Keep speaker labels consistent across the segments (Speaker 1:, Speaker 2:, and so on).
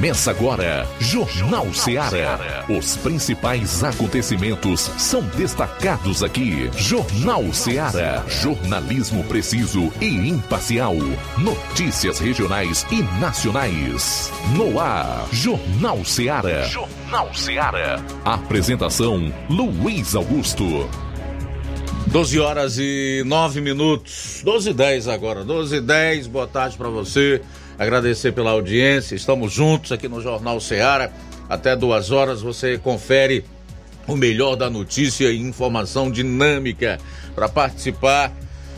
Speaker 1: Começa agora, Jornal Ceará. Os principais acontecimentos são destacados aqui. Jornal Ceará. Jornalismo preciso e imparcial. Notícias regionais e nacionais. No ar, Jornal Ceará. Jornal Ceará. Apresentação: Luiz Augusto.
Speaker 2: 12 horas e 9 minutos. 12 e 10 agora. 12 e 10. Boa tarde para você agradecer pela audiência. Estamos juntos aqui no Jornal Ceará. Até duas horas você confere o melhor da notícia e informação dinâmica. Para participar,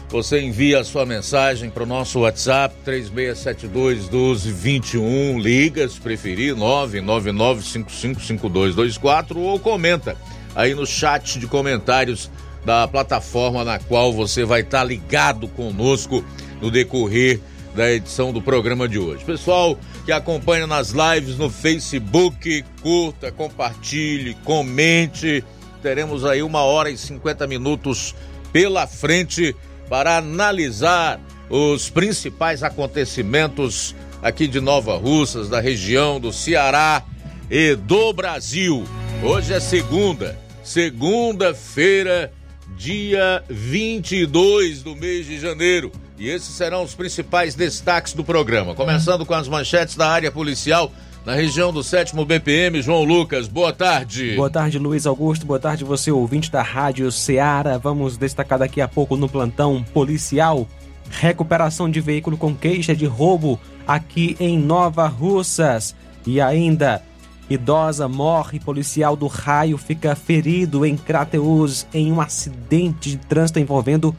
Speaker 2: você envia a sua mensagem para o nosso WhatsApp 3672 1221. Liga, se preferir, 999555224 ou comenta aí no chat de comentários da plataforma na qual você vai estar ligado conosco no decorrer da edição do programa de hoje. Pessoal que acompanha nas lives no Facebook, curta, compartilhe, comente. Teremos aí uma hora e 50 minutos pela frente para analisar os principais acontecimentos aqui de Nova Russas, da região do Ceará e do Brasil. Hoje é segunda, segunda-feira, dia 22 do mês de janeiro. E esses serão os principais destaques do programa. Começando com as manchetes da área policial na região do 7 BPM. João Lucas, boa tarde.
Speaker 3: Boa tarde, Luiz Augusto. Boa tarde, você ouvinte da Rádio Ceará. Vamos destacar daqui a pouco no plantão policial. Recuperação de veículo com queixa de roubo aqui em Nova Russas. E ainda, idosa morre, policial do raio fica ferido em Crateus em um acidente de trânsito envolvendo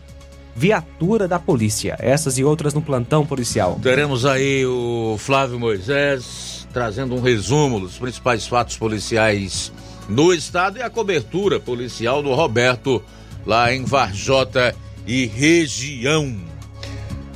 Speaker 3: viatura da polícia. Essas e outras no plantão policial.
Speaker 2: Teremos aí o Flávio Moisés trazendo um resumo dos principais fatos policiais no estado e a cobertura policial do Roberto lá em Varjota e região.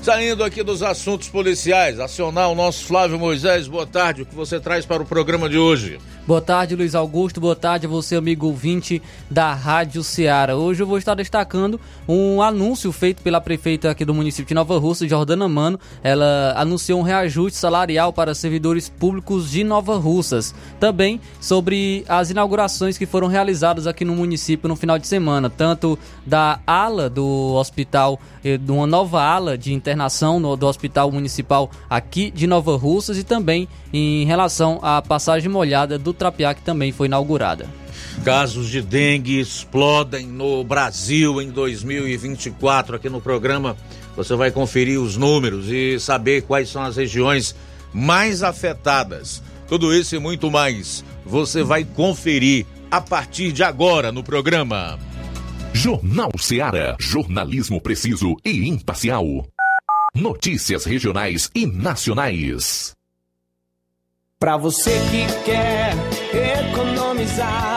Speaker 2: Saindo aqui dos assuntos policiais, acionar o nosso Flávio Moisés. Boa tarde, o que você traz para o programa de hoje?
Speaker 4: Boa tarde, Luiz Augusto. Boa tarde a você, amigo ouvinte da Rádio Ceará. Hoje eu vou estar destacando um anúncio feito pela prefeita aqui do município de Nova Russa, Jordana Mano. Ela anunciou um reajuste salarial para servidores públicos de Nova Russas. Também sobre as inaugurações que foram realizadas aqui no município no final de semana, tanto da ala do hospital, eh, de uma nova ala de internação no, do Hospital Municipal aqui de Nova Russas e também em relação à passagem molhada do Trapiá, que também foi inaugurada.
Speaker 2: Casos de dengue explodem no Brasil em 2024. Aqui no programa você vai conferir os números e saber quais são as regiões mais afetadas. Tudo isso e muito mais você vai conferir a partir de agora no programa.
Speaker 1: Jornal Ceará, jornalismo preciso e imparcial. Notícias regionais e nacionais.
Speaker 5: Para você que quer economizar.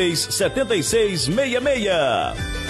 Speaker 6: 76 66.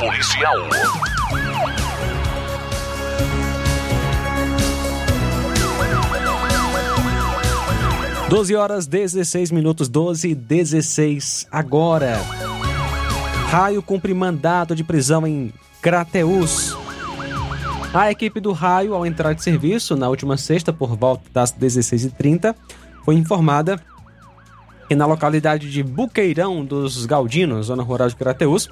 Speaker 1: policial.
Speaker 3: Doze horas 16 minutos, 12 e 16 agora. Raio cumpre mandato de prisão em Crateus. A equipe do Raio, ao entrar de serviço na última sexta, por volta das 16h30, foi informada que na localidade de Buqueirão dos Galdinos, zona rural de Crateus,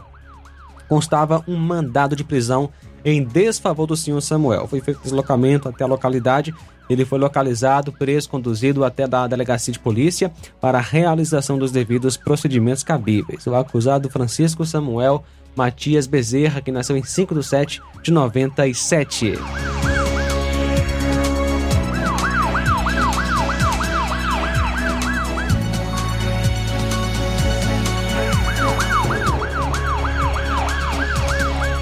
Speaker 3: constava um mandado de prisão em desfavor do senhor Samuel. Foi feito deslocamento até a localidade. Ele foi localizado, preso, conduzido até da delegacia de polícia para a realização dos devidos procedimentos cabíveis. O acusado Francisco Samuel Matias Bezerra, que nasceu em 5 de 7 de 97.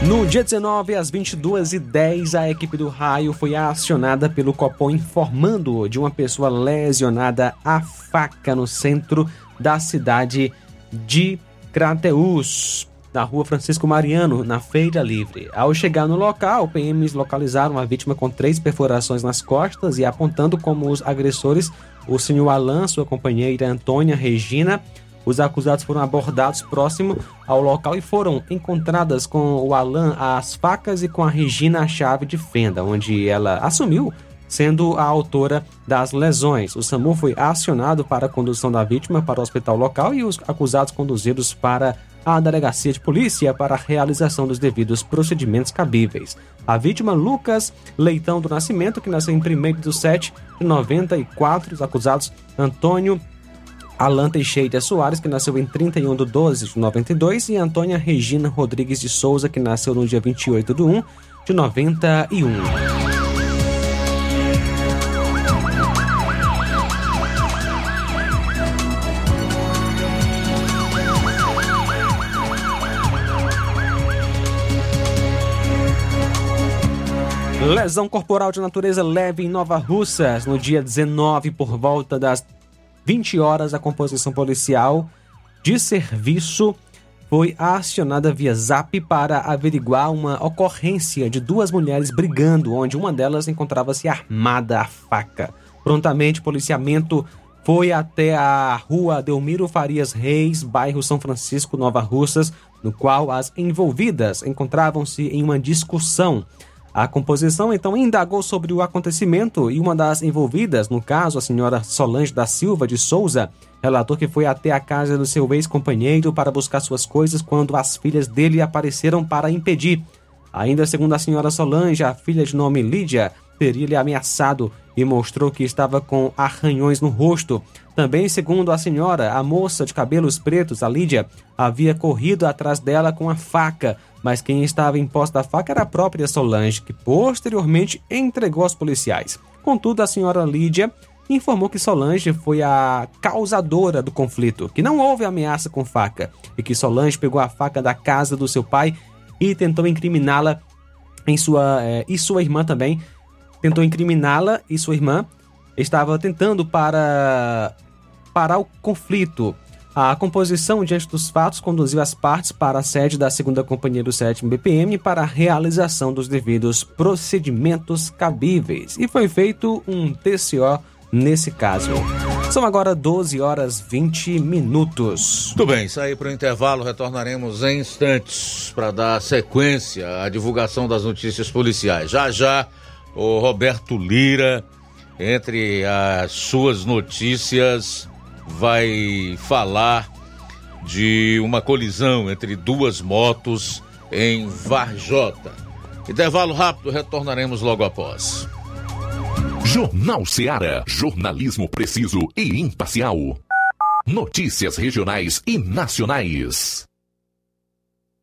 Speaker 3: No dia 19, às 22h10, a equipe do Raio foi acionada pelo Copom informando de uma pessoa lesionada a faca no centro da cidade de Crateus, na rua Francisco Mariano, na Feira Livre. Ao chegar no local, PMs localizaram a vítima com três perfurações nas costas e apontando como os agressores o senhor Alan, sua companheira Antônia Regina, os acusados foram abordados próximo ao local e foram encontradas com o Alan as facas e com a Regina a chave de fenda, onde ela assumiu sendo a autora das lesões. O SAMU foi acionado para a condução da vítima para o hospital local e os acusados conduzidos para a delegacia de polícia para a realização dos devidos procedimentos cabíveis. A vítima, Lucas Leitão do Nascimento, que nasceu em 1 de 7 de 94, os acusados Antônio Alan Teixeira Soares, que nasceu em 31 de 12 de 92, e Antônia Regina Rodrigues de Souza, que nasceu no dia 28 de 1 de 91. Lesão corporal de natureza leve em Nova Russas, no dia 19, por volta das 20 horas, a composição policial de serviço foi acionada via zap para averiguar uma ocorrência de duas mulheres brigando, onde uma delas encontrava-se armada à faca. Prontamente, o policiamento foi até a rua Delmiro Farias Reis, bairro São Francisco, Nova Russas, no qual as envolvidas encontravam-se em uma discussão. A composição então indagou sobre o acontecimento e uma das envolvidas, no caso a senhora Solange da Silva de Souza, relatou que foi até a casa do seu ex-companheiro para buscar suas coisas quando as filhas dele apareceram para impedir. Ainda segundo a senhora Solange, a filha de nome Lídia teria lhe ameaçado e mostrou que estava com arranhões no rosto. Também, segundo a senhora, a moça de cabelos pretos, a Lídia, havia corrido atrás dela com a faca, mas quem estava em posse da faca era a própria Solange, que posteriormente entregou aos policiais. Contudo, a senhora Lídia informou que Solange foi a causadora do conflito, que não houve ameaça com faca e que Solange pegou a faca da casa do seu pai e tentou incriminá-la em sua eh, e sua irmã também tentou incriminá-la e sua irmã estava tentando para parar o conflito. A composição diante dos fatos conduziu as partes para a sede da 2 Companhia do 7 BPM para a realização dos devidos procedimentos cabíveis e foi feito um TCO nesse caso. São agora 12 horas 20 minutos.
Speaker 2: Muito bem, sair para o intervalo, retornaremos em instantes para dar sequência à divulgação das notícias policiais. Já já o Roberto Lira, entre as suas notícias, vai falar de uma colisão entre duas motos em Varjota. Intervalo rápido, retornaremos logo após.
Speaker 1: Jornal Seara. Jornalismo preciso e imparcial. Notícias regionais e nacionais.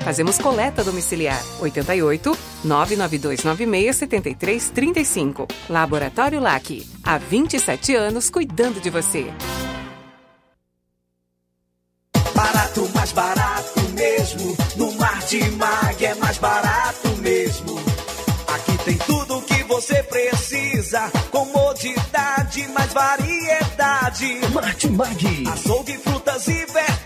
Speaker 7: Fazemos coleta domiciliar. 88 99296 7335. Laboratório LAC. Há 27 anos cuidando de você.
Speaker 5: Barato, mais barato mesmo. No Martimag é mais barato mesmo. Aqui tem tudo o que você precisa. Comodidade, mais variedade.
Speaker 8: Martimag.
Speaker 5: Açougue, frutas e verduras.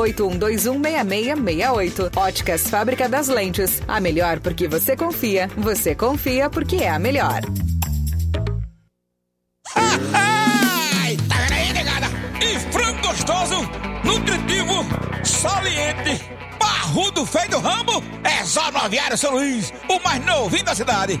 Speaker 7: 981216668. Óticas Fábrica das Lentes. A melhor porque você confia. Você confia porque é a melhor.
Speaker 9: Tá vendo aí? E frango gostoso, nutritivo, saliente, parrudo, feio do ramo, é só no Aviário São Luís, o mais novinho da cidade.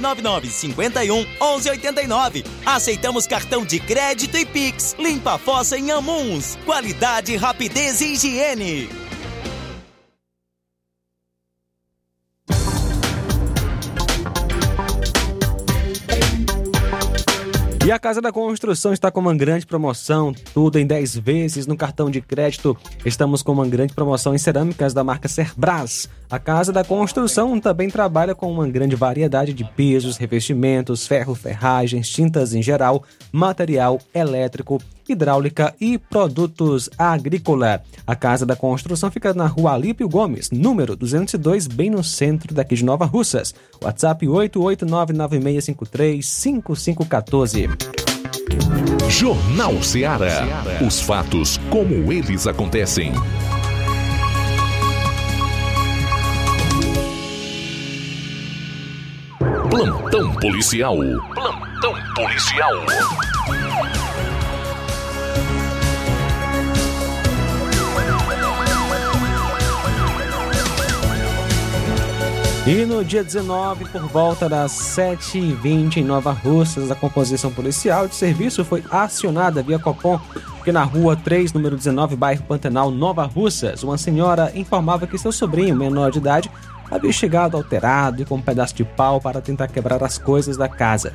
Speaker 10: 999 51 11 89. Aceitamos cartão de crédito e Pix. Limpa a fossa em Amuns. Qualidade, rapidez e higiene.
Speaker 3: E a Casa da Construção está com uma grande promoção, tudo em 10 vezes no cartão de crédito. Estamos com uma grande promoção em cerâmicas da marca Cerbras. A Casa da Construção também trabalha com uma grande variedade de pisos, revestimentos, ferro, ferragens, tintas em geral, material elétrico, hidráulica e produtos agrícola. A Casa da Construção fica na rua Alípio Gomes, número 202, bem no centro daqui de Nova Russas. WhatsApp 88996535514.
Speaker 1: Jornal Ceará. Os fatos como eles acontecem. Plantão policial. Plantão policial.
Speaker 3: E no dia 19, por volta das 7h20 em Nova Russas, a composição policial de serviço foi acionada via Copom, porque na rua 3, número 19, bairro Pantanal, Nova Russas, uma senhora informava que seu sobrinho, menor de idade, havia chegado alterado e com um pedaço de pau para tentar quebrar as coisas da casa.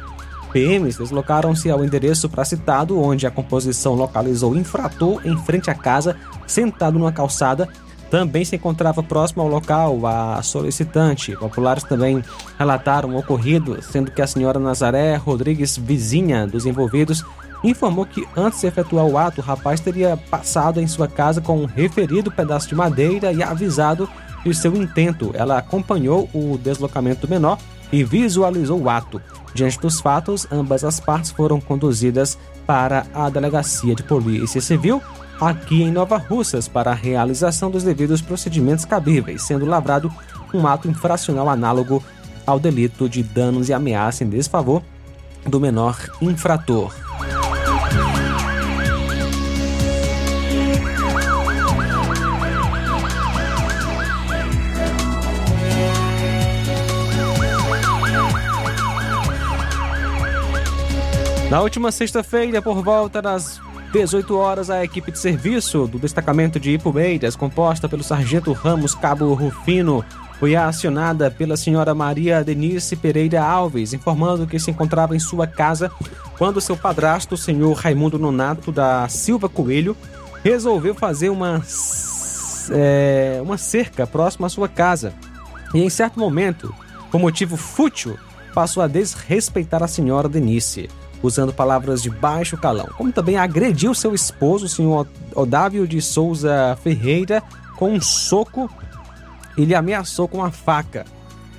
Speaker 3: PMs deslocaram-se ao endereço pracitado, onde a composição localizou o infrator em frente à casa, sentado numa calçada, também se encontrava próximo ao local a solicitante. Populares também relataram o ocorrido, sendo que a senhora Nazaré Rodrigues, vizinha dos envolvidos, informou que antes de efetuar o ato, o rapaz teria passado em sua casa com um referido pedaço de madeira e avisado de seu intento. Ela acompanhou o deslocamento do menor e visualizou o ato. Diante dos fatos, ambas as partes foram conduzidas para a delegacia de polícia civil aqui em Nova Russas para a realização dos devidos procedimentos cabíveis, sendo lavrado um ato infracional análogo ao delito de danos e ameaça em desfavor do menor infrator. Na última sexta-feira, por volta das 18 horas, a equipe de serviço do destacamento de Ipumeiras, composta pelo sargento Ramos Cabo Rufino, foi acionada pela senhora Maria Denise Pereira Alves, informando que se encontrava em sua casa quando seu padrasto, o senhor Raimundo Nonato da Silva Coelho, resolveu fazer uma, é, uma cerca próxima à sua casa. E em certo momento, por motivo fútil, passou a desrespeitar a senhora Denise usando palavras de baixo calão, como também agrediu seu esposo, o senhor Odávio de Souza Ferreira, com um soco e lhe ameaçou com uma faca.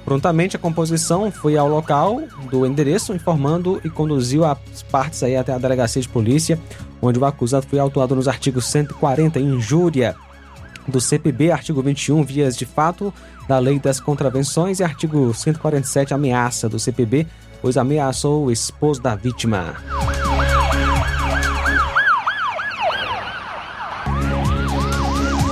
Speaker 3: Prontamente a composição foi ao local do endereço, informando e conduziu as partes aí até a delegacia de polícia, onde o acusado foi autuado nos artigos 140, injúria do CPB, artigo 21, vias de fato da Lei das Contravenções e artigo 147, ameaça do CPB, pois ameaçou o esposo da vítima.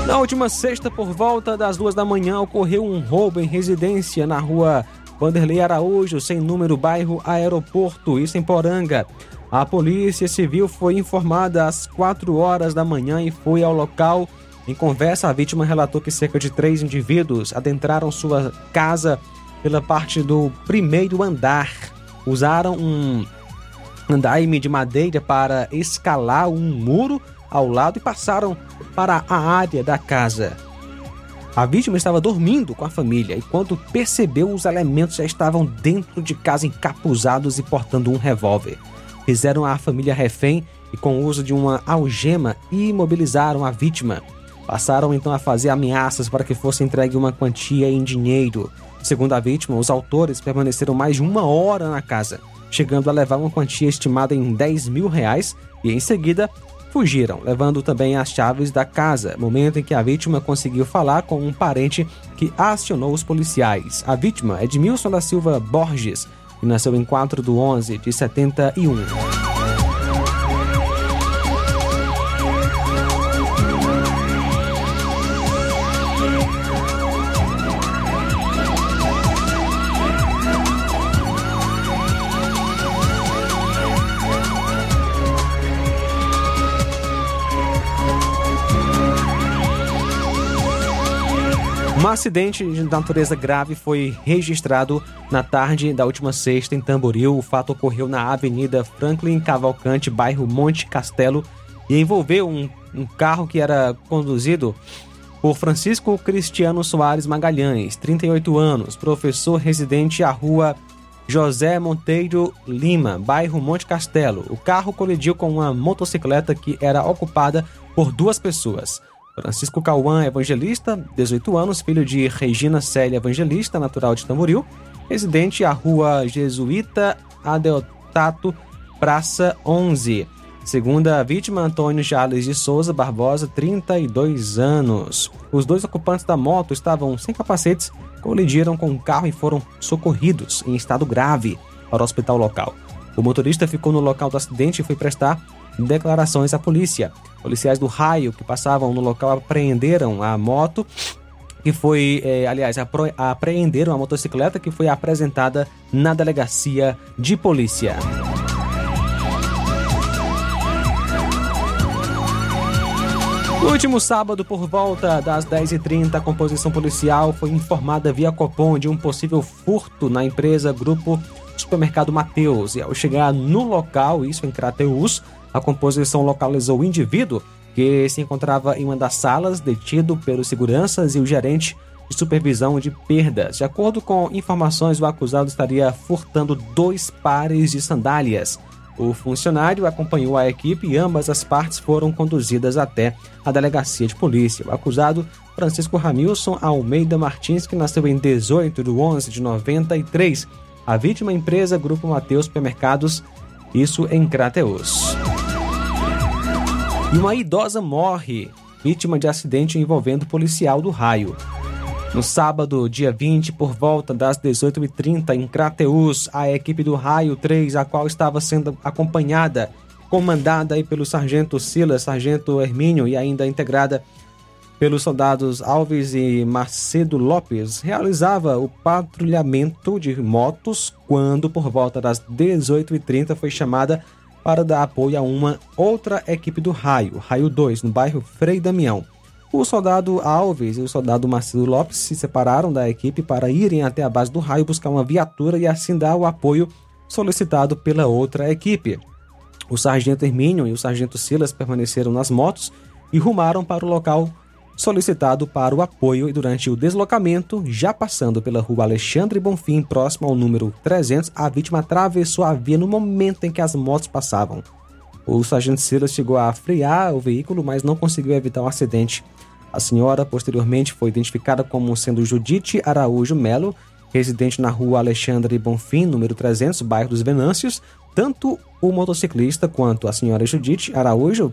Speaker 3: Na última sexta, por volta das duas da manhã, ocorreu um roubo em residência na rua Vanderlei Araújo, sem número, bairro Aeroporto, isso em Poranga. A Polícia Civil foi informada às 4 horas da manhã e foi ao local. Em conversa, a vítima relatou que cerca de três indivíduos adentraram sua casa pela parte do primeiro andar. Usaram um andaime de madeira para escalar um muro ao lado e passaram para a área da casa. A vítima estava dormindo com a família e, quando percebeu, os elementos já estavam dentro de casa encapuzados e portando um revólver. Fizeram a família refém e, com o uso de uma algema, imobilizaram a vítima. Passaram então a fazer ameaças para que fosse entregue uma quantia em dinheiro. Segundo a vítima, os autores permaneceram mais de uma hora na casa, chegando a levar uma quantia estimada em 10 mil reais e, em seguida, fugiram, levando também as chaves da casa, momento em que a vítima conseguiu falar com um parente que acionou os policiais. A vítima é de Milson da Silva Borges, que nasceu em 4 de 11 de 71. Um acidente de natureza grave foi registrado na tarde da última sexta em Tamboril. O fato ocorreu na Avenida Franklin Cavalcante, bairro Monte Castelo, e envolveu um, um carro que era conduzido por Francisco Cristiano Soares Magalhães, 38 anos, professor residente à rua José Monteiro Lima, bairro Monte Castelo. O carro colidiu com uma motocicleta que era ocupada por duas pessoas. Francisco Cauã Evangelista, 18 anos, filho de Regina Célia Evangelista, natural de Tamboril, residente à rua Jesuíta Adeotato, Praça 11. Segunda vítima, Antônio Jales de Souza Barbosa, 32 anos. Os dois ocupantes da moto estavam sem capacetes, colidiram com o carro e foram socorridos em estado grave para o hospital local. O motorista ficou no local do acidente e foi prestar declarações à polícia. Policiais do raio que passavam no local apreenderam a moto que foi, eh, aliás, apreenderam a motocicleta que foi apresentada na delegacia de polícia. No último sábado, por volta das 10h30, a composição policial foi informada via Copom de um possível furto na empresa Grupo Supermercado Mateus. E ao chegar no local, isso em Crateus, a composição localizou o indivíduo que se encontrava em uma das salas, detido pelos seguranças e o gerente de supervisão de perdas. De acordo com informações, o acusado estaria furtando dois pares de sandálias. O funcionário acompanhou a equipe e ambas as partes foram conduzidas até a delegacia de polícia. O acusado, Francisco Ramilson Almeida Martins, que nasceu em 18 de 11 de 93. A vítima, empresa Grupo Mateus Supermercados, isso em Crateus. Uma idosa morre, vítima de acidente envolvendo policial do raio. No sábado, dia 20, por volta das 18h30, em Crateus, a equipe do Raio 3, a qual estava sendo acompanhada, comandada aí pelo Sargento Silas, Sargento Hermínio e ainda integrada pelos soldados Alves e Macedo Lopes, realizava o patrulhamento de motos quando, por volta das 18h30, foi chamada para dar apoio a uma outra equipe do Raio, Raio 2, no bairro Frei Damião. O soldado Alves e o soldado Macedo Lopes se separaram da equipe para irem até a base do raio buscar uma viatura e assim dar o apoio solicitado pela outra equipe. O sargento Hermínio e o sargento Silas permaneceram nas motos e rumaram para o local solicitado para o apoio e durante o deslocamento, já passando pela rua Alexandre Bonfim, próximo ao número 300, a vítima atravessou a via no momento em que as motos passavam. O sargento Silas chegou a frear o veículo, mas não conseguiu evitar o acidente. A senhora posteriormente foi identificada como sendo Judite Araújo Melo, residente na rua Alexandre Bonfim, número 300, bairro dos Venâncios. Tanto o motociclista quanto a senhora Judite Araújo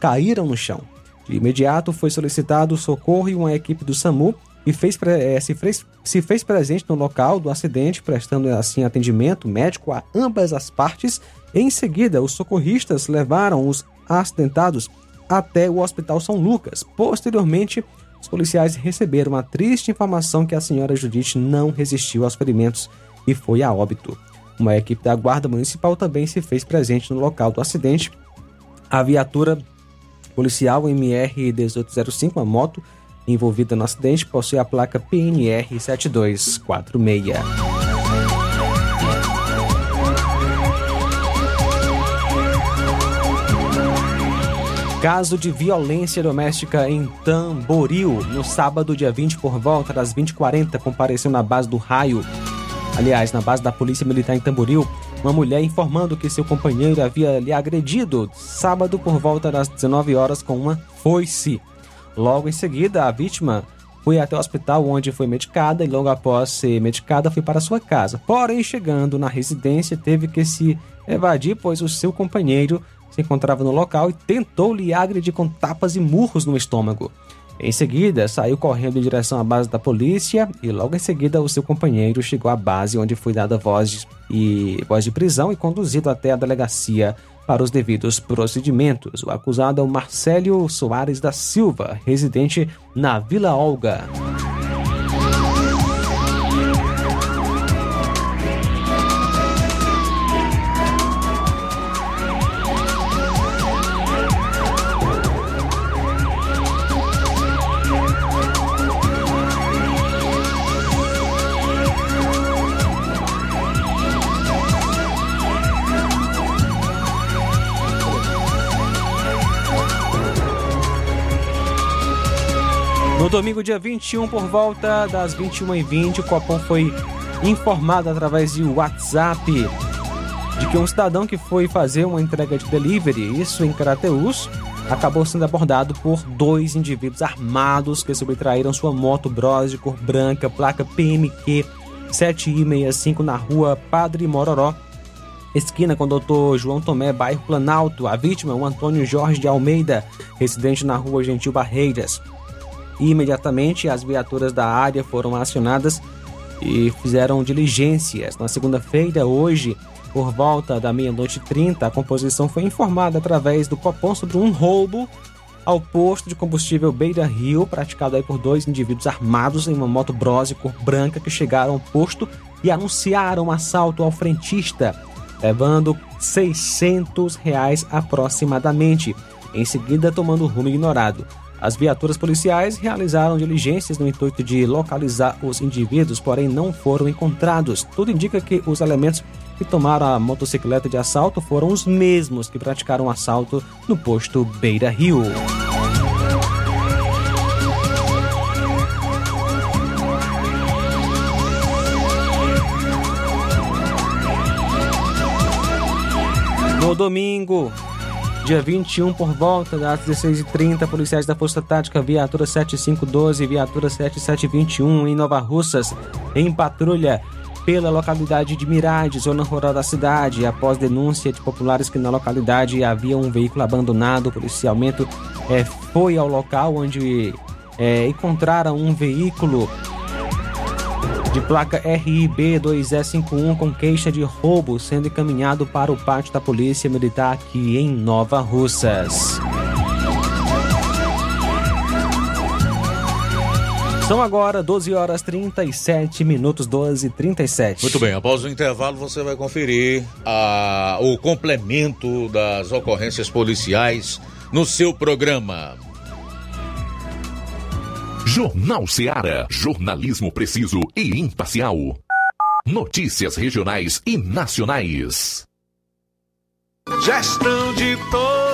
Speaker 3: caíram no chão. De imediato foi solicitado socorro e uma equipe do SAMU e fez, eh, se, fez, se fez presente no local do acidente, prestando assim atendimento médico a ambas as partes. Em seguida, os socorristas levaram os acidentados até o Hospital São Lucas. Posteriormente, os policiais receberam a triste informação que a senhora Judite não resistiu aos ferimentos e foi a óbito. Uma equipe da Guarda Municipal também se fez presente no local do acidente. A viatura policial MR 1805, uma moto envolvida no acidente, possui a placa PNR 7246. Caso de violência doméstica em Tamboril. No sábado, dia 20, por volta das 20h40, compareceu na base do Raio. Aliás, na base da Polícia Militar em Tamboril, uma mulher informando que seu companheiro havia lhe agredido sábado por volta das 19 horas com uma foice. Logo em seguida, a vítima foi até o hospital onde foi medicada e logo após ser medicada foi para sua casa. Porém, chegando na residência, teve que se evadir, pois o seu companheiro se encontrava no local e tentou lhe agredir com tapas e murros no estômago. Em seguida, saiu correndo em direção à base da polícia e logo em seguida o seu companheiro chegou à base onde foi dada voz de, e, voz de prisão e conduzido até a delegacia para os devidos procedimentos. O acusado é o Marcelo Soares da Silva, residente na Vila Olga. No domingo, dia 21, por volta das 21h20, o Copom foi informado através de WhatsApp de que um cidadão que foi fazer uma entrega de delivery, isso em Carateus, acabou sendo abordado por dois indivíduos armados que subtraíram sua moto Bros de cor branca, placa PMQ 7I65 na rua Padre Mororó, esquina com o Dr. João Tomé, bairro Planalto. A vítima, o Antônio Jorge de Almeida, residente na rua Gentil Barreiras. Imediatamente as viaturas da área foram acionadas e fizeram diligências. Na segunda-feira, hoje, por volta da meia-noite e 30, a composição foi informada através do Copom sobre um roubo ao posto de combustível Beira Rio, praticado aí por dois indivíduos armados em uma moto Brose cor branca que chegaram ao posto e anunciaram um assalto ao frentista, levando 600 reais aproximadamente, em seguida tomando rumo ignorado. As viaturas policiais realizaram diligências no intuito de localizar os indivíduos, porém não foram encontrados. Tudo indica que os elementos que tomaram a motocicleta de assalto foram os mesmos que praticaram o assalto no posto Beira Rio. No domingo, Dia 21, por volta das 16h30, policiais da Força Tática, viatura 7512 e viatura 7721 em Nova Russas, em patrulha pela localidade de Mirade, zona rural da cidade. Após denúncia de populares que na localidade havia um veículo abandonado, o policiamento é, foi ao local onde é, encontraram um veículo de placa RIB 2E51 com queixa de roubo sendo encaminhado para o pátio da Polícia Militar aqui em Nova Russas. São agora 12 horas 37 minutos, 12 e 37.
Speaker 2: Muito bem, após o intervalo você vai conferir a, o complemento das ocorrências policiais no seu programa.
Speaker 1: Jornal Seara. Jornalismo preciso e imparcial. Notícias regionais e nacionais.
Speaker 11: Gestão de todos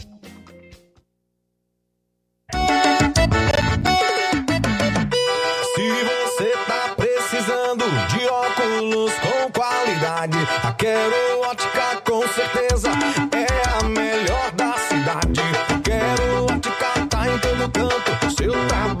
Speaker 12: Canto, seu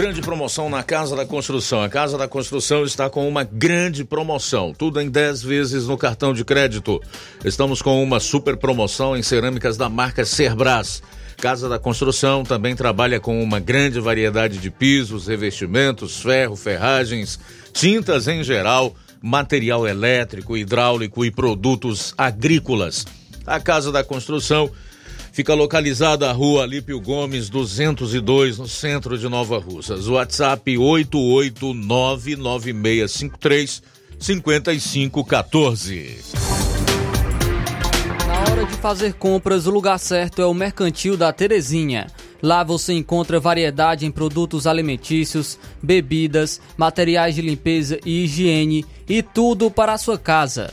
Speaker 2: Grande promoção na Casa da Construção. A Casa da Construção está com uma grande promoção. Tudo em 10 vezes no cartão de crédito. Estamos com uma super promoção em cerâmicas da marca Cerbras. Casa da Construção também trabalha com uma grande variedade de pisos, revestimentos, ferro, ferragens, tintas em geral, material elétrico, hidráulico e produtos agrícolas. A Casa da Construção Fica localizada a rua Alípio Gomes 202, no centro de Nova Russas. WhatsApp 8899653 5514.
Speaker 4: Na hora de fazer compras, o lugar certo é o Mercantil da Terezinha. Lá você encontra variedade em produtos alimentícios, bebidas, materiais de limpeza e higiene e tudo para a sua casa.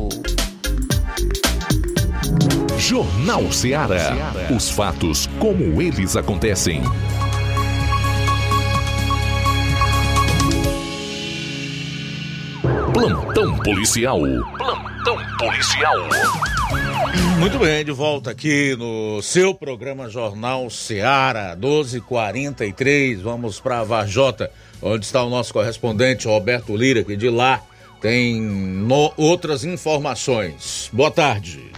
Speaker 1: Jornal Ceará. Os fatos como eles acontecem. Plantão policial. Plantão policial.
Speaker 2: Muito bem, de volta aqui no seu programa Jornal Ceará, 1243. Vamos para Varjota, onde está o nosso correspondente Roberto Lira, que de lá tem no- outras informações. Boa tarde.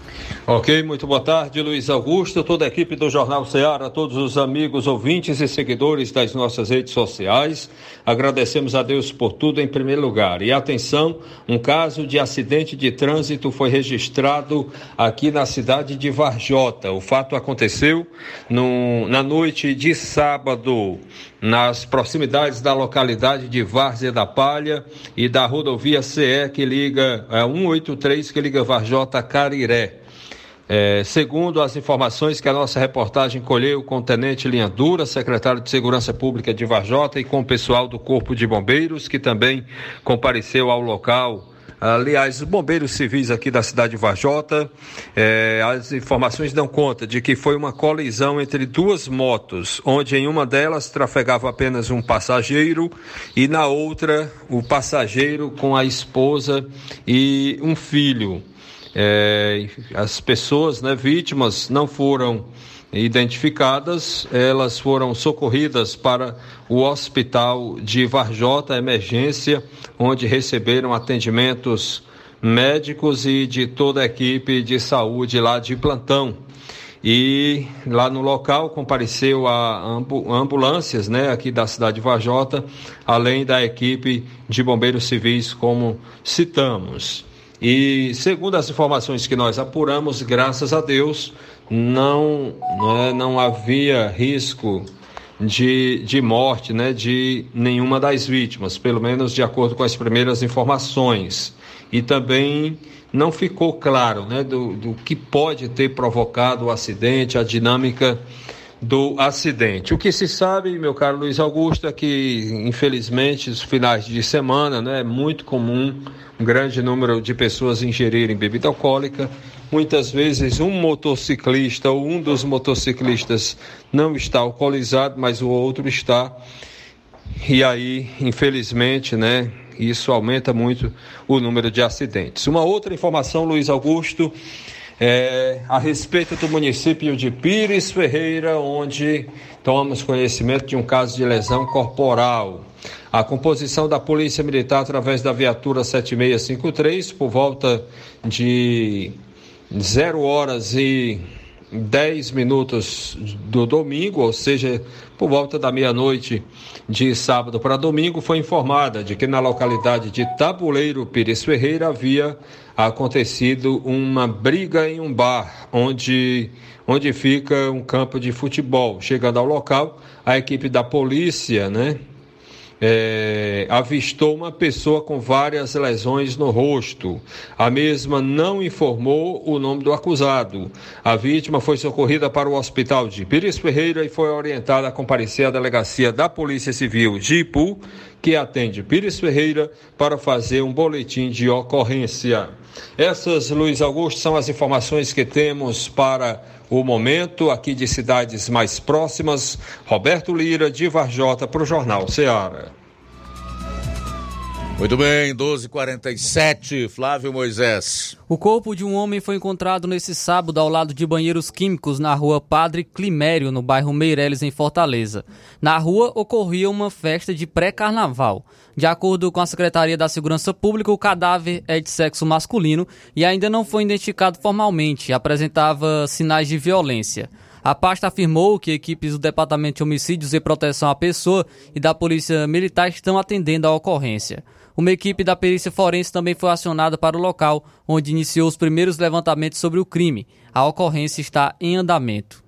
Speaker 13: Ok, muito boa tarde, Luiz Augusto, toda a equipe do Jornal Ceará, todos os amigos, ouvintes e seguidores das nossas redes sociais. Agradecemos a Deus por tudo em primeiro lugar. E atenção, um caso de acidente de trânsito foi registrado aqui na cidade de Varjota. O fato aconteceu no- na noite de sábado, nas proximidades da localidade de Várzea da Palha e da rodovia CE que liga, é 183 que liga Varjota a Cariré. É, segundo as informações que a nossa reportagem colheu com o Tenente Linha Dura, secretário de Segurança Pública de Varjota, e com o pessoal do Corpo de Bombeiros, que também compareceu ao local. Aliás, os bombeiros civis aqui da cidade de Varjota, é, as informações dão conta de que foi uma colisão entre duas motos, onde em uma delas trafegava apenas um passageiro e na outra o passageiro com a esposa e um filho. É, as pessoas, né, vítimas, não foram identificadas, elas foram socorridas para o hospital de Varjota Emergência, onde receberam atendimentos médicos e de toda a equipe de saúde lá de plantão. E lá no local compareceu a ambulâncias, né, aqui da cidade de Varjota, além da equipe de bombeiros civis, como citamos. E segundo as informações que nós apuramos, graças a Deus, não, não, é, não havia risco de, de morte né, de nenhuma das vítimas, pelo menos de acordo com as primeiras informações. E também não ficou claro né, do, do que pode ter provocado o acidente, a dinâmica do acidente. O que se sabe, meu caro Luiz Augusto, é que, infelizmente, os finais de semana né, é muito comum um grande número de pessoas ingerirem bebida alcoólica. Muitas vezes um motociclista ou um dos motociclistas não está alcoolizado, mas o outro está. E aí, infelizmente, né, isso aumenta muito o número de acidentes. Uma outra informação, Luiz Augusto, é, a respeito do município de Pires Ferreira, onde tomamos conhecimento de um caso de lesão corporal. A composição da Polícia Militar através da viatura 7653 por volta de 0 horas e 10 minutos do domingo, ou seja, por volta da meia-noite de sábado para domingo, foi informada de que na localidade de Tabuleiro Pires Ferreira havia acontecido uma briga em um bar, onde, onde fica um campo de futebol. Chegando ao local, a equipe da polícia, né? É, avistou uma pessoa com várias lesões no rosto. A mesma não informou o nome do acusado. A vítima foi socorrida para o hospital de Pires Ferreira e foi orientada a comparecer à delegacia da Polícia Civil de Ipu, que atende Pires Ferreira, para fazer um boletim de ocorrência. Essas, Luiz Augusto, são as informações que temos para o momento aqui de cidades mais próximas. Roberto Lira, de Varjota, para o Jornal Ceará.
Speaker 2: Muito bem, 12:47, Flávio Moisés.
Speaker 4: O corpo de um homem foi encontrado nesse sábado ao lado de banheiros químicos na rua Padre Climério, no bairro Meireles, em Fortaleza. Na rua ocorria uma festa de pré-carnaval. De acordo com a Secretaria da Segurança Pública, o cadáver é de sexo masculino e ainda não foi identificado formalmente, apresentava sinais de violência. A pasta afirmou que equipes do Departamento de Homicídios e Proteção à Pessoa e da Polícia Militar estão atendendo à ocorrência. Uma equipe da perícia forense também foi acionada para o local, onde iniciou os primeiros levantamentos sobre o crime. A ocorrência está em andamento.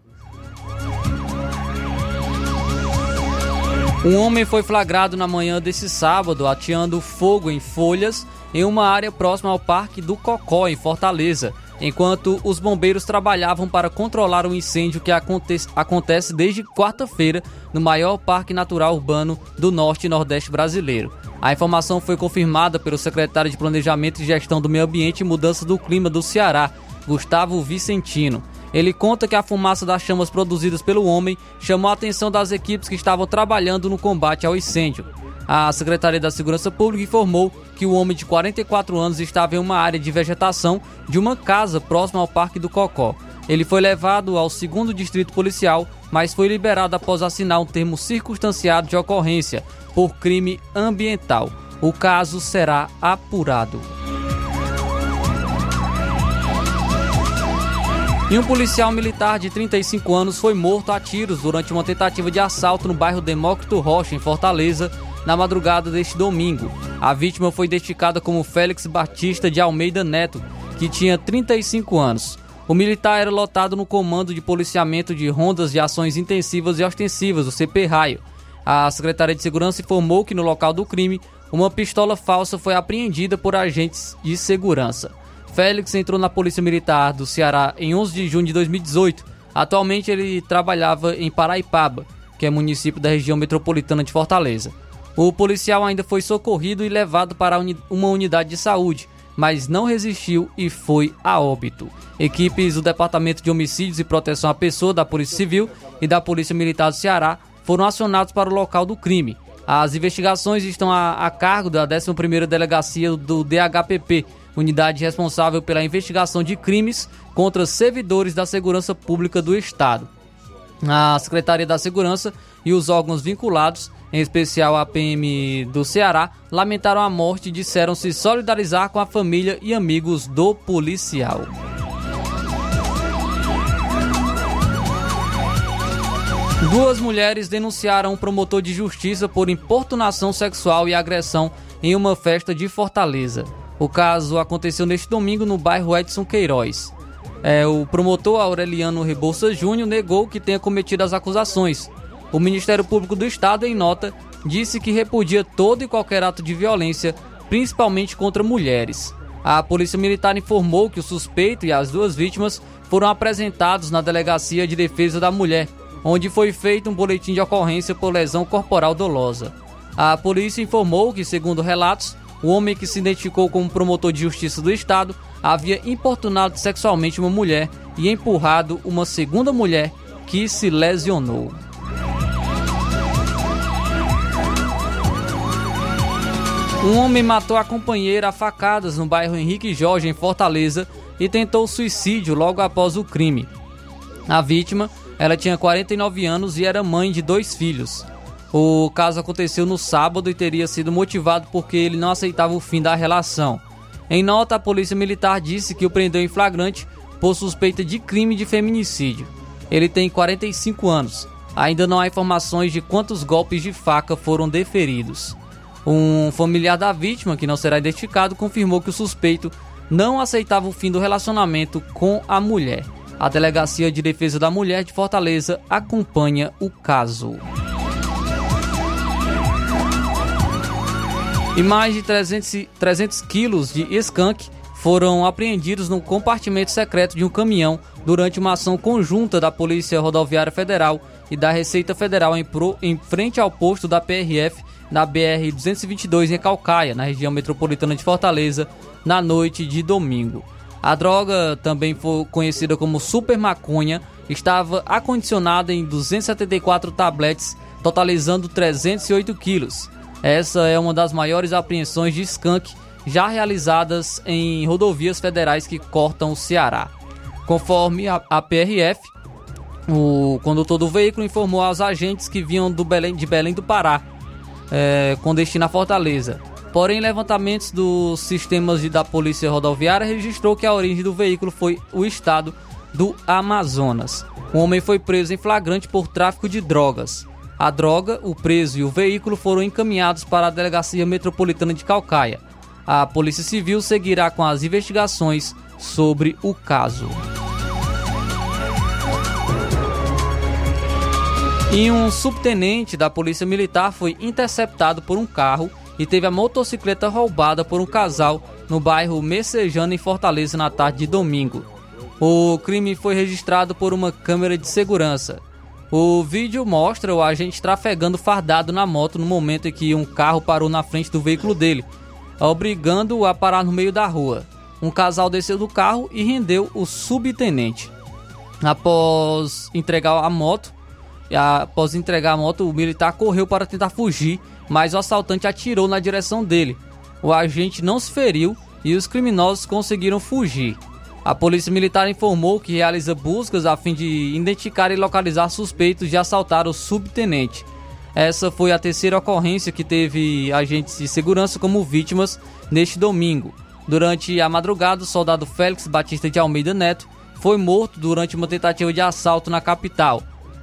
Speaker 4: Um homem foi flagrado na manhã desse sábado ateando fogo em folhas em uma área próxima ao Parque do Cocó, em Fortaleza, enquanto os bombeiros trabalhavam para controlar o incêndio que acontece, acontece desde quarta-feira no maior parque natural urbano do norte e nordeste brasileiro. A informação foi confirmada pelo secretário de Planejamento e Gestão do Meio Ambiente e Mudança do Clima do Ceará, Gustavo Vicentino. Ele conta que a fumaça das chamas produzidas pelo homem chamou a atenção das equipes que estavam trabalhando no combate ao incêndio. A Secretaria da Segurança Pública informou que o homem de 44 anos estava em uma área de vegetação de uma casa próxima ao Parque do Cocó. Ele foi levado ao segundo distrito policial, mas foi liberado após assinar um termo circunstanciado de ocorrência por crime ambiental. O caso será apurado. E um policial militar de 35 anos foi morto a tiros durante uma tentativa de assalto no bairro Demócrito Rocha, em Fortaleza, na madrugada deste domingo. A vítima foi identificada como Félix Batista de Almeida Neto, que tinha 35 anos. O militar era lotado no Comando de Policiamento de Rondas de Ações Intensivas e Ostensivas, o CP Raio. A Secretaria de Segurança informou que no local do crime, uma pistola falsa foi apreendida por agentes de segurança. Félix entrou na Polícia Militar do Ceará em 11 de junho de 2018. Atualmente ele trabalhava em Paraipaba, que é município da região metropolitana de Fortaleza. O policial ainda foi socorrido e levado para uma unidade de saúde, mas não resistiu e foi a óbito. Equipes do Departamento de Homicídios e Proteção à Pessoa da Polícia Civil e da Polícia Militar do Ceará foram acionados para o local do crime. As investigações estão a, a cargo da 11ª Delegacia do DHPP, unidade responsável pela investigação de crimes contra servidores da segurança pública do Estado. A Secretaria da Segurança e os órgãos vinculados, em especial a PM do Ceará, lamentaram a morte e disseram se solidarizar com a família e amigos do policial. Duas mulheres denunciaram um promotor de justiça por importunação sexual e agressão em uma festa de Fortaleza. O caso aconteceu neste domingo no bairro Edson Queiroz. É, o promotor Aureliano Rebouça Júnior negou que tenha cometido as acusações. O Ministério Público do Estado, em nota, disse que repudia todo e qualquer ato de violência, principalmente contra mulheres. A Polícia Militar informou que o suspeito e as duas vítimas foram apresentados na Delegacia de Defesa da Mulher, onde foi feito um boletim de ocorrência por lesão corporal dolosa. A polícia informou que, segundo relatos, o homem que se identificou como promotor de justiça do estado havia importunado sexualmente uma mulher e empurrado uma segunda mulher que se lesionou. Um homem matou a companheira a facadas no bairro Henrique Jorge, em Fortaleza, e tentou suicídio logo após o crime. A vítima ela tinha 49 anos e era mãe de dois filhos. O caso aconteceu no sábado e teria sido motivado porque ele não aceitava o fim da relação. Em nota, a Polícia Militar disse que o prendeu em flagrante por suspeita de crime de feminicídio. Ele tem 45 anos. Ainda não há informações de quantos golpes de faca foram deferidos. Um familiar da vítima, que não será identificado, confirmou que o suspeito não aceitava o fim do relacionamento com a mulher. A Delegacia de Defesa da Mulher de Fortaleza acompanha o caso. E mais de 300, 300 quilos de skunk foram apreendidos no compartimento secreto de um caminhão durante uma ação conjunta da Polícia Rodoviária Federal e da Receita Federal em, pro, em frente ao posto da PRF na BR-222 em Calcaia, na região metropolitana de Fortaleza, na noite de domingo. A droga, também foi conhecida como super maconha, estava acondicionada em 274 tabletes, totalizando 308 quilos. Essa é uma das maiores apreensões de skunk já realizadas em rodovias federais que cortam o Ceará. Conforme a, a PRF, o condutor do veículo informou aos agentes que vinham Belém, de Belém do Pará, é, com destino a Fortaleza. Porém, levantamentos dos sistemas de, da Polícia Rodoviária registrou que a origem do veículo foi o estado do Amazonas. O homem foi preso em flagrante por tráfico de drogas. A droga, o preso e o veículo foram encaminhados para a Delegacia Metropolitana de Calcaia. A Polícia Civil seguirá com as investigações sobre o caso. E um subtenente da Polícia Militar foi interceptado por um carro e teve a motocicleta roubada por um casal no bairro Messejana, em Fortaleza, na tarde de domingo. O crime foi registrado por uma câmera de segurança. O vídeo mostra o agente trafegando fardado na moto no momento em que um carro parou na frente do veículo dele, obrigando-o a parar no meio da rua. Um casal desceu do carro e rendeu o subtenente. Após entregar a moto, após entregar a moto, o militar correu para tentar fugir mas o assaltante atirou na direção dele. O agente não se feriu e os criminosos conseguiram fugir. A polícia militar informou que realiza buscas a fim de identificar e localizar suspeitos de assaltar o subtenente. Essa foi a terceira ocorrência que teve agentes de segurança como vítimas neste domingo. Durante a madrugada, o soldado Félix Batista de Almeida Neto foi morto durante uma tentativa de assalto na capital.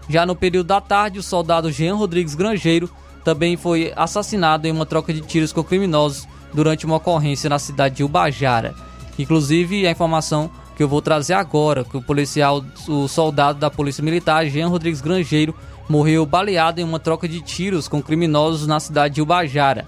Speaker 4: Já no período da tarde, o soldado Jean Rodrigues Grangeiro também foi assassinado em uma troca de tiros com criminosos durante uma ocorrência na cidade de Ubajara. Inclusive, a informação que eu vou trazer agora, que o policial, o soldado da Polícia Militar, Jean Rodrigues Grangeiro, morreu baleado em uma troca de tiros com criminosos na cidade de Ubajara.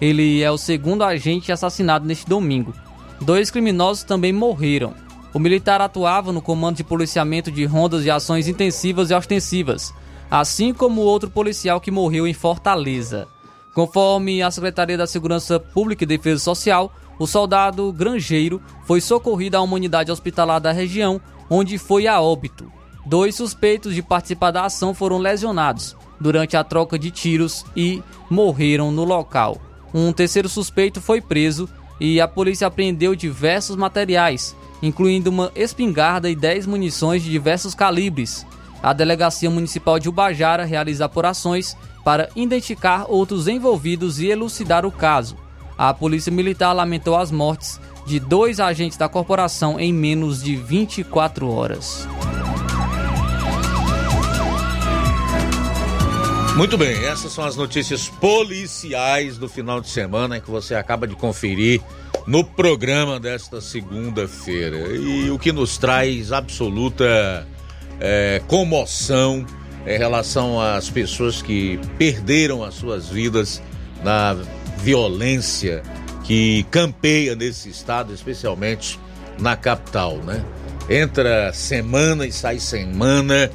Speaker 4: Ele é o segundo agente assassinado neste domingo. Dois criminosos também morreram. O militar atuava no comando de policiamento de rondas de ações intensivas e ostensivas assim como outro policial que morreu em Fortaleza. Conforme a Secretaria da Segurança Pública e Defesa Social, o soldado Grangeiro foi socorrido a uma unidade hospitalar da região, onde foi a óbito. Dois suspeitos de participar da ação foram lesionados durante a troca de tiros e morreram no local. Um terceiro suspeito foi preso e a polícia apreendeu diversos materiais, incluindo uma espingarda e 10 munições de diversos calibres. A Delegacia Municipal de Ubajara realiza apurações para identificar outros envolvidos e elucidar o caso. A Polícia Militar lamentou as mortes de dois agentes da corporação em menos de 24 horas.
Speaker 2: Muito bem, essas são as notícias policiais do final de semana que você acaba de conferir no programa desta segunda-feira. E o que nos traz absoluta é, comoção em relação às pessoas que perderam as suas vidas na violência que campeia nesse estado, especialmente na capital, né? Entra semana e sai semana,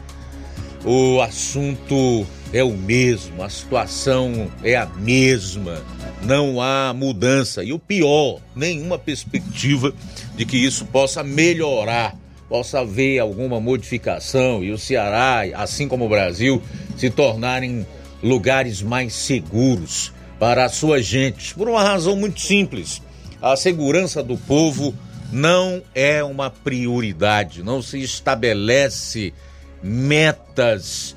Speaker 2: o assunto é o mesmo, a situação é a mesma, não há mudança. E o pior, nenhuma perspectiva de que isso possa melhorar, possa haver alguma modificação e o Ceará, assim como o Brasil, se tornarem lugares mais seguros para a sua gente, por uma razão muito simples. A segurança do povo não é uma prioridade, não se estabelece metas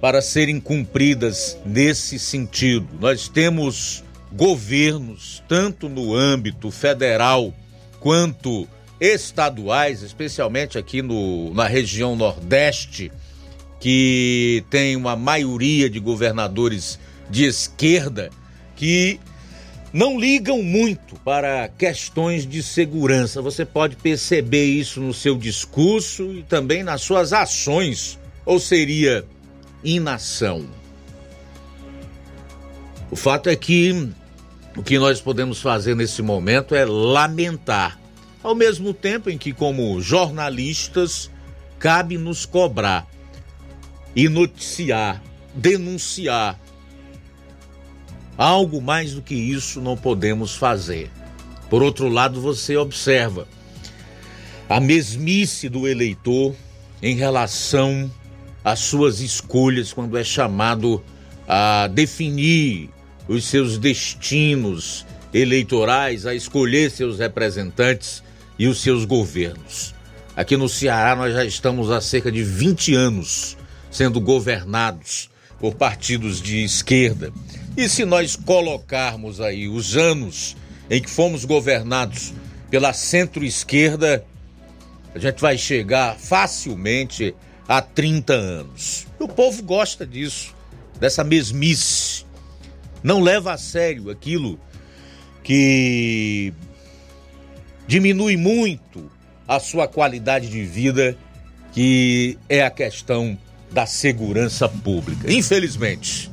Speaker 2: para serem cumpridas nesse sentido. Nós temos governos, tanto no âmbito federal quanto estaduais, especialmente aqui no, na região Nordeste, que tem uma maioria de governadores de esquerda que não ligam muito para questões de segurança. Você pode perceber isso no seu discurso e também nas suas ações, ou seria inação. O fato é que o que nós podemos fazer nesse momento é lamentar, ao mesmo tempo em que, como jornalistas, cabe nos cobrar e noticiar, denunciar. Algo mais do que isso não podemos fazer. Por outro lado, você observa a mesmice do eleitor em relação as suas escolhas quando é chamado a definir os seus destinos eleitorais, a escolher seus representantes e os seus governos. Aqui no Ceará nós já estamos há cerca de 20 anos sendo governados por partidos de esquerda. E se nós colocarmos aí os anos em que fomos governados pela centro-esquerda, a gente vai chegar facilmente há 30 anos. O povo gosta disso, dessa mesmice. Não leva a sério aquilo que diminui muito a sua qualidade de vida, que é a questão da segurança pública. Infelizmente,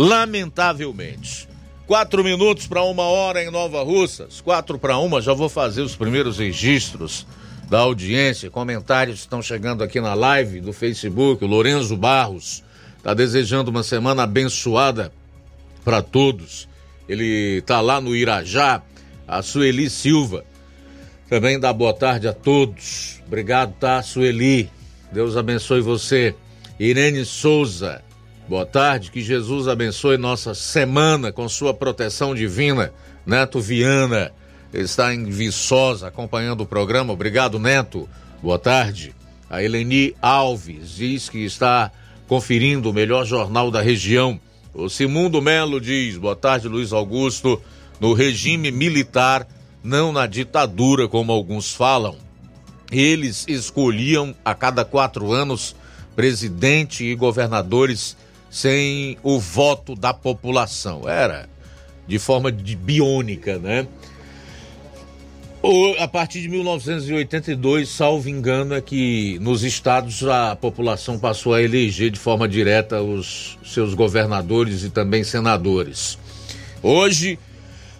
Speaker 2: lamentavelmente. Quatro minutos para uma hora em Nova Russas, quatro para uma, já vou fazer os primeiros registros da audiência, comentários estão chegando aqui na live do Facebook. O Lorenzo Barros está desejando uma semana abençoada para todos. Ele está lá no Irajá. A Sueli Silva também dá boa tarde a todos. Obrigado, tá, Sueli? Deus abençoe você. Irene Souza, boa tarde. Que Jesus abençoe nossa semana com sua proteção divina. Neto Viana, está em Viçosa acompanhando o programa. Obrigado, Neto. Boa tarde. A Eleni Alves diz que está conferindo o melhor jornal da região. O Simundo Melo diz: Boa tarde, Luiz Augusto. No regime militar, não na ditadura, como alguns falam. Eles escolhiam a cada quatro anos presidente e governadores sem o voto da população. Era de forma de biônica, né? A partir de 1982, salvo engano, é que nos estados a população passou a eleger de forma direta os seus governadores e também senadores. Hoje,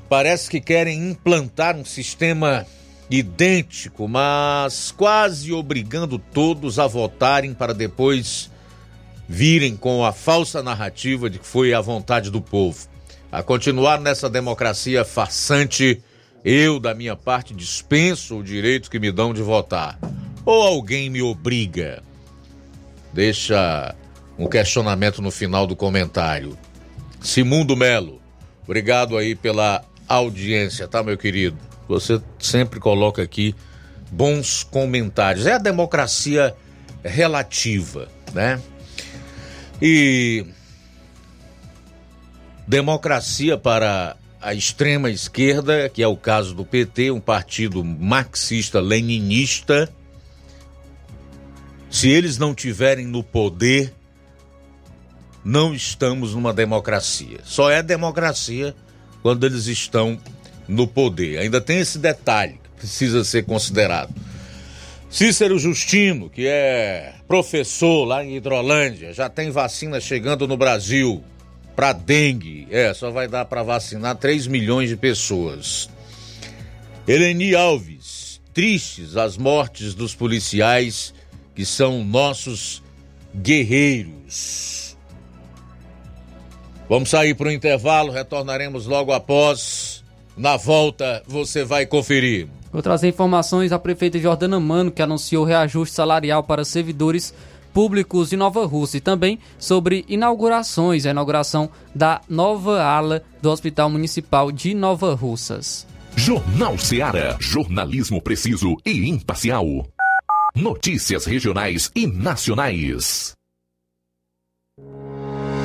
Speaker 2: parece que querem implantar um sistema idêntico, mas quase obrigando todos a votarem para depois virem com a falsa narrativa de que foi a vontade do povo. A continuar nessa democracia farsante eu, da minha parte, dispenso o direito que me dão de votar. Ou alguém me obriga? Deixa um questionamento no final do comentário. Simundo Melo, obrigado aí pela audiência, tá, meu querido? Você sempre coloca aqui bons comentários. É a democracia relativa, né? E democracia para a extrema esquerda, que é o caso do PT, um partido marxista-leninista, se eles não tiverem no poder, não estamos numa democracia. Só é democracia quando eles estão no poder. Ainda tem esse detalhe que precisa ser considerado. Cícero Justino, que é professor lá em Hidrolândia, já tem vacina chegando no Brasil para dengue. É, só vai dar para vacinar 3 milhões de pessoas. Eleni Alves, tristes as mortes dos policiais que são nossos guerreiros. Vamos sair para o intervalo, retornaremos logo após. Na volta, você vai conferir.
Speaker 4: Vou trazer informações da prefeita Jordana Mano, que anunciou reajuste salarial para servidores públicos de Nova Rússia e também sobre inaugurações, a inauguração da nova ala do Hospital Municipal de Nova Russas.
Speaker 1: Jornal Seara. Jornalismo preciso e imparcial. Notícias regionais e nacionais.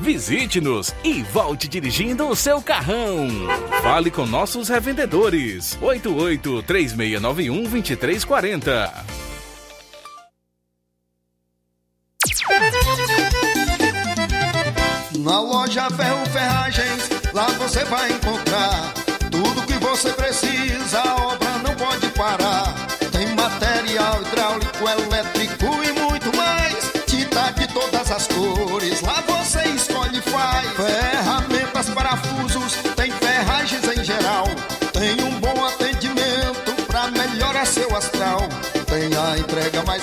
Speaker 14: Visite-nos e volte dirigindo o seu carrão. Fale com nossos revendedores. 88 3691 2340.
Speaker 15: Na loja Ferro Ferragens, lá você vai encontrar tudo que você precisa, a obra não pode parar.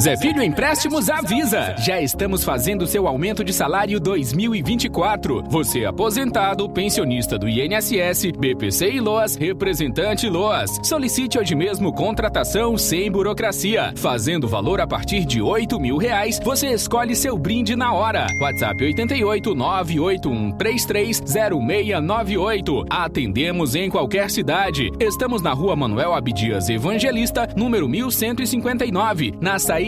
Speaker 16: Zé Filho Empréstimos avisa! Já estamos fazendo seu aumento de salário 2024. Você aposentado, pensionista do INSS, BPC e LOAS, representante LOAS. Solicite hoje mesmo contratação sem burocracia. Fazendo valor a partir de 8 mil reais, você escolhe seu brinde na hora. WhatsApp 88 981 330698. Atendemos em qualquer cidade. Estamos na rua Manuel Abdias Evangelista, número 1159, na saída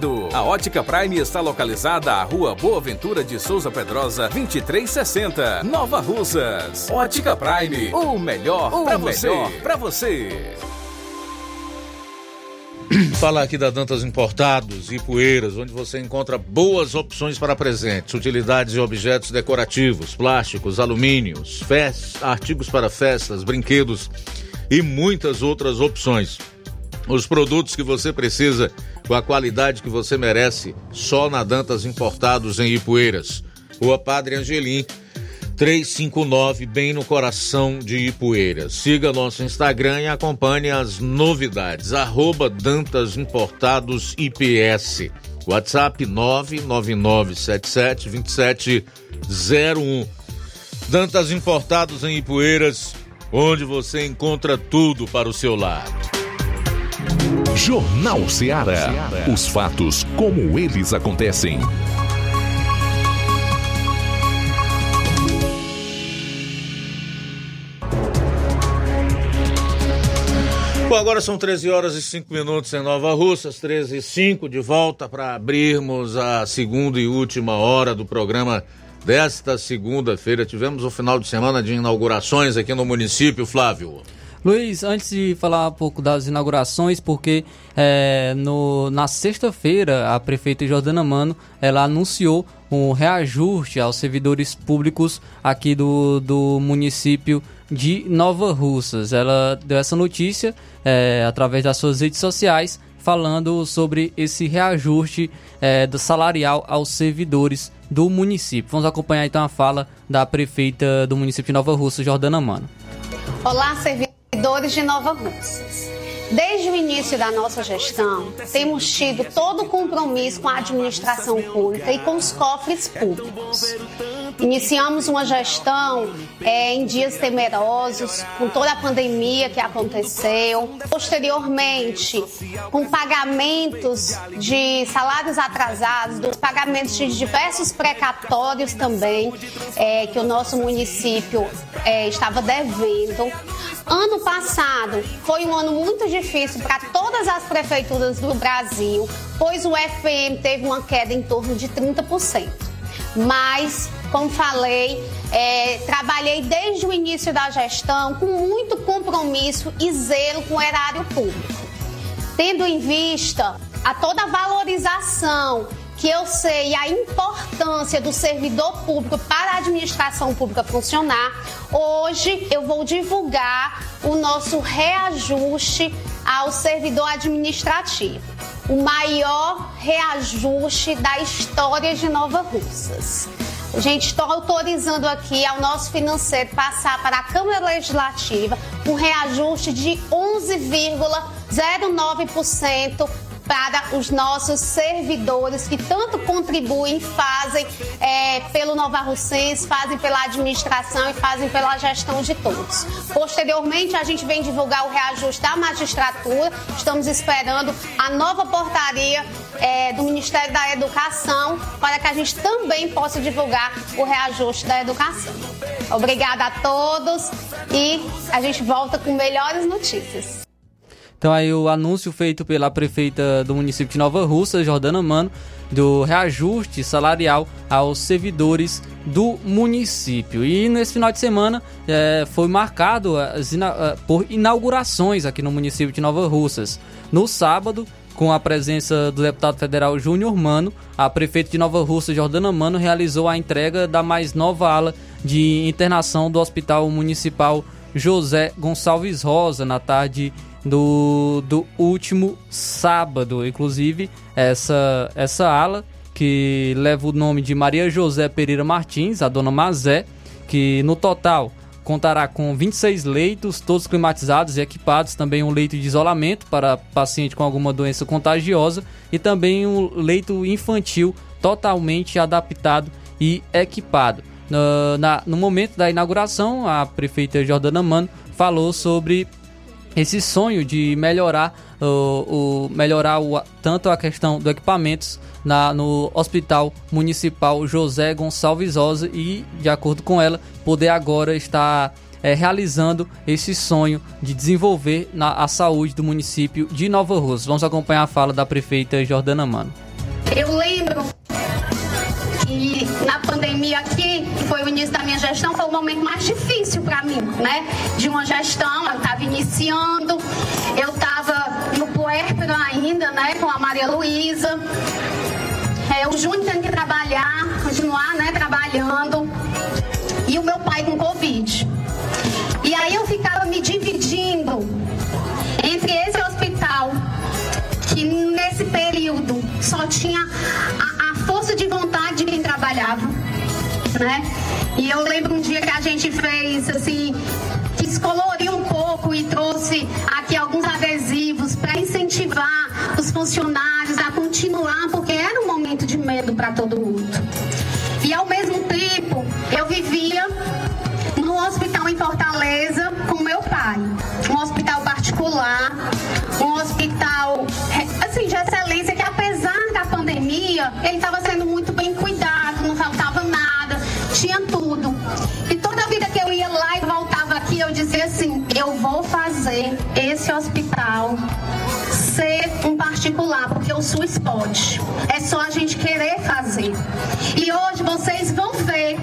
Speaker 17: Prime. A Ótica Prime está localizada à Rua Boa Ventura de Souza Pedrosa, 2360, Nova Russas. Ótica Prime, o melhor para você. Pra você.
Speaker 2: Falar aqui da Dantas Importados e Poeiras, onde você encontra boas opções para presentes, utilidades e objetos decorativos, plásticos, alumínios, fest... artigos para festas, brinquedos e muitas outras opções. Os produtos que você precisa com a qualidade que você merece, só na Dantas Importados em Ipueiras. Rua Padre Angelim, 359, bem no coração de Ipueiras. Siga nosso Instagram e acompanhe as novidades. Arroba Dantas Importados IPS. WhatsApp 999772701. Dantas Importados em Ipueiras, onde você encontra tudo para o seu lar.
Speaker 1: Jornal Ceará. Os fatos como eles acontecem.
Speaker 2: Bom, agora são 13 horas e 5 minutos em Nova Russas, 13 e 5, de volta para abrirmos a segunda e última hora do programa desta segunda-feira. Tivemos o final de semana de inaugurações aqui no município, Flávio.
Speaker 4: Luiz, antes de falar um pouco das inaugurações, porque é, no, na sexta-feira a prefeita Jordana Mano ela anunciou um reajuste aos servidores públicos aqui do, do município de Nova Russas. Ela deu essa notícia é, através das suas redes sociais, falando sobre esse reajuste é, do salarial aos servidores do município. Vamos acompanhar então a fala da prefeita do município de Nova Russa, Jordana Mano.
Speaker 18: Olá, servidores de Nova Russas. Desde o início da nossa gestão, temos tido todo o compromisso com a administração pública e com os cofres públicos. Iniciamos uma gestão é, em dias temerosos, com toda a pandemia que aconteceu. Posteriormente, com pagamentos de salários atrasados, dos pagamentos de diversos precatórios também, é, que o nosso município é, estava devendo. Ano passado foi um ano muito difícil para todas as prefeituras do Brasil, pois o FM teve uma queda em torno de 30%. Mas, como falei, é, trabalhei desde o início da gestão com muito compromisso e zelo com o erário público. Tendo em vista a toda a valorização que eu sei a importância do servidor público para a administração pública funcionar, hoje eu vou divulgar o nosso reajuste ao servidor administrativo. O maior reajuste da história de Nova Russas. Gente, estou autorizando aqui ao nosso financeiro passar para a Câmara Legislativa um reajuste de 11,09% para os nossos servidores que tanto contribuem, fazem é, pelo Nova Russense, fazem pela administração e fazem pela gestão de todos. Posteriormente, a gente vem divulgar o reajuste da magistratura. Estamos esperando a nova portaria é, do Ministério da Educação para que a gente também possa divulgar o reajuste da educação. Obrigada a todos e a gente volta com melhores notícias.
Speaker 4: Então aí o anúncio feito pela prefeita do município de Nova Russa, Jordana Mano, do reajuste salarial aos servidores do município. E nesse final de semana é, foi marcado as, por inaugurações aqui no município de Nova Russas. No sábado, com a presença do deputado federal Júnior Mano, a prefeita de Nova Russa, Jordana Mano, realizou a entrega da mais nova ala de internação do Hospital Municipal José Gonçalves Rosa na tarde do, do último sábado. Inclusive, essa, essa ala que leva o nome de Maria José Pereira Martins, a dona Mazé, que no total contará com 26 leitos, todos climatizados e equipados, também um leito de isolamento para paciente com alguma doença contagiosa e também um leito infantil totalmente adaptado e equipado. No, na, no momento da inauguração, a prefeita Jordana Mano falou sobre esse sonho de melhorar o, o melhorar o, tanto a questão do equipamentos na, no Hospital Municipal José Gonçalves Rosa e, de acordo com ela, poder agora estar é, realizando esse sonho de desenvolver na, a saúde do município de Nova Rosa Vamos acompanhar a fala da prefeita Jordana Mano.
Speaker 18: Eu lembro que na pandemia aqui início da minha gestão foi o momento mais difícil para mim, né? De uma gestão, eu estava iniciando, eu estava no puérpero ainda, né? Com a Maria Luísa. É, o Júnior tendo que trabalhar, continuar, né? Trabalhando. E o meu pai com Covid. E aí eu ficava me dividindo entre esse hospital, que nesse período só tinha a, a força de vontade de quem trabalhava, né? E eu lembro um dia que a gente fez assim, quis colorir um pouco e trouxe aqui alguns adesivos para incentivar os funcionários a continuar, porque era um momento de medo para todo mundo. E ao mesmo tempo, eu vivia no hospital em Fortaleza com meu pai. Um hospital particular, um hospital ser um particular, porque o SUS pode. É só a gente querer fazer. E hoje vocês vão ver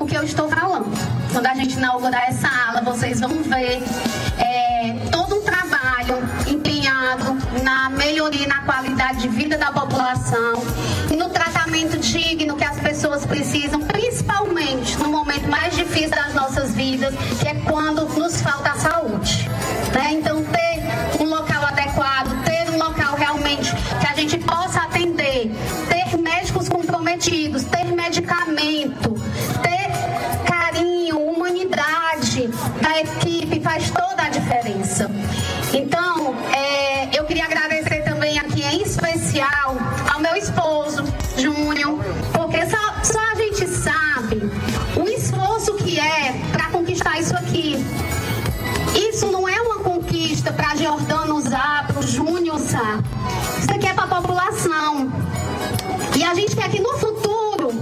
Speaker 18: o que eu estou falando. Quando a gente inaugurar essa ala, vocês vão ver é, todo um trabalho empenhado na melhoria na qualidade de vida da população e no tratamento digno que as pessoas precisam, principalmente no momento mais difícil das nossas vidas, que é quando nos falta a saúde. Né? Então, ter um local adequado, ter um local realmente que a gente possa atender, ter médicos comprometidos, ter medicamento, ter carinho, humanidade da equipe faz toda a gente quer que no futuro,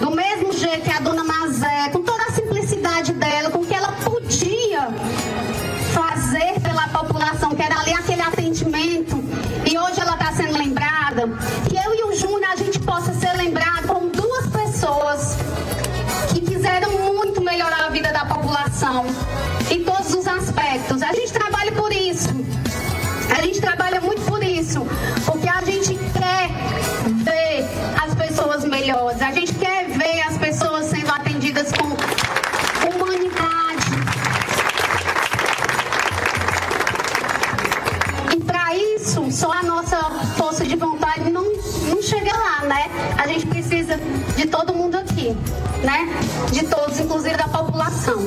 Speaker 18: do mesmo jeito que a dona Mazé, com toda a simplicidade dela, com o que ela podia fazer pela população, que era ali aquele atendimento, e hoje ela está sendo lembrada, que eu e o Júnior a gente possa ser lembrado como duas pessoas que quiseram muito melhorar a vida da população em todos os aspectos. A gente trabalha por isso. Né? De todos, inclusive da população.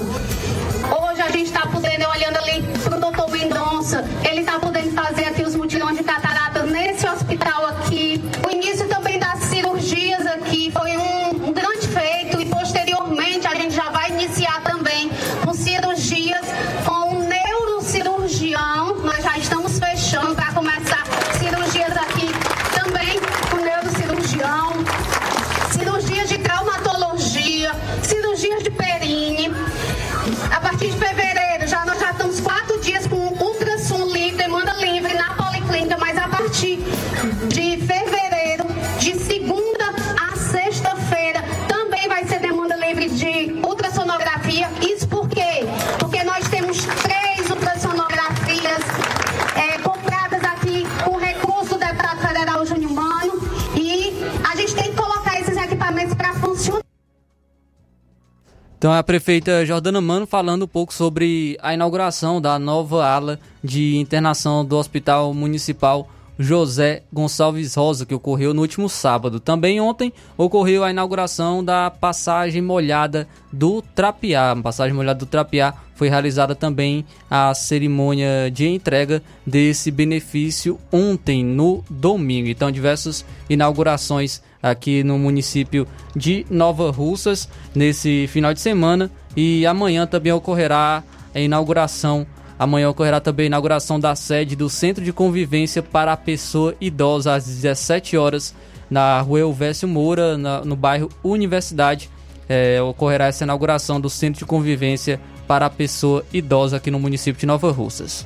Speaker 4: Então a prefeita Jordana Mano falando um pouco sobre a inauguração da nova ala de internação do Hospital Municipal José Gonçalves Rosa, que ocorreu no último sábado. Também ontem ocorreu a inauguração da passagem molhada do Trapiá. Passagem molhada do Trapiá foi realizada também a cerimônia de entrega desse benefício ontem, no domingo. Então, diversas inaugurações aqui no município de Nova Russas nesse final de semana. E amanhã também ocorrerá a inauguração Amanhã ocorrerá também a inauguração da sede do Centro de Convivência para a Pessoa Idosa às 17 horas na rua Elvésio Moura, na, no bairro Universidade. É, ocorrerá essa inauguração do Centro de Convivência para a Pessoa Idosa aqui no município de Nova Russas.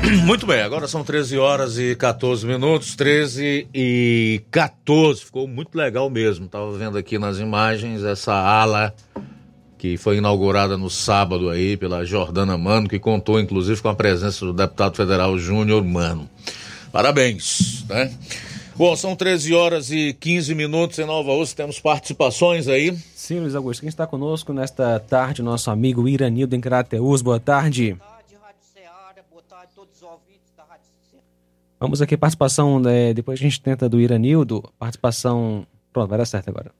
Speaker 2: Muito bem, agora são 13 horas e 14 minutos, 13 e 14. Ficou muito legal mesmo. Tava vendo aqui nas imagens essa ala que foi inaugurada no sábado aí pela Jordana Mano, que contou inclusive com a presença do deputado federal Júnior Mano. Parabéns, né? Bom, são 13 horas e 15 minutos em Nova Rússia, temos participações aí.
Speaker 3: Sim, Luiz Augusto, quem está conosco nesta tarde, nosso amigo Iranildo em Crateus, boa tarde. Vamos aqui, participação, né, depois a gente tenta do Iranildo, participação, pronto, vai dar certo agora.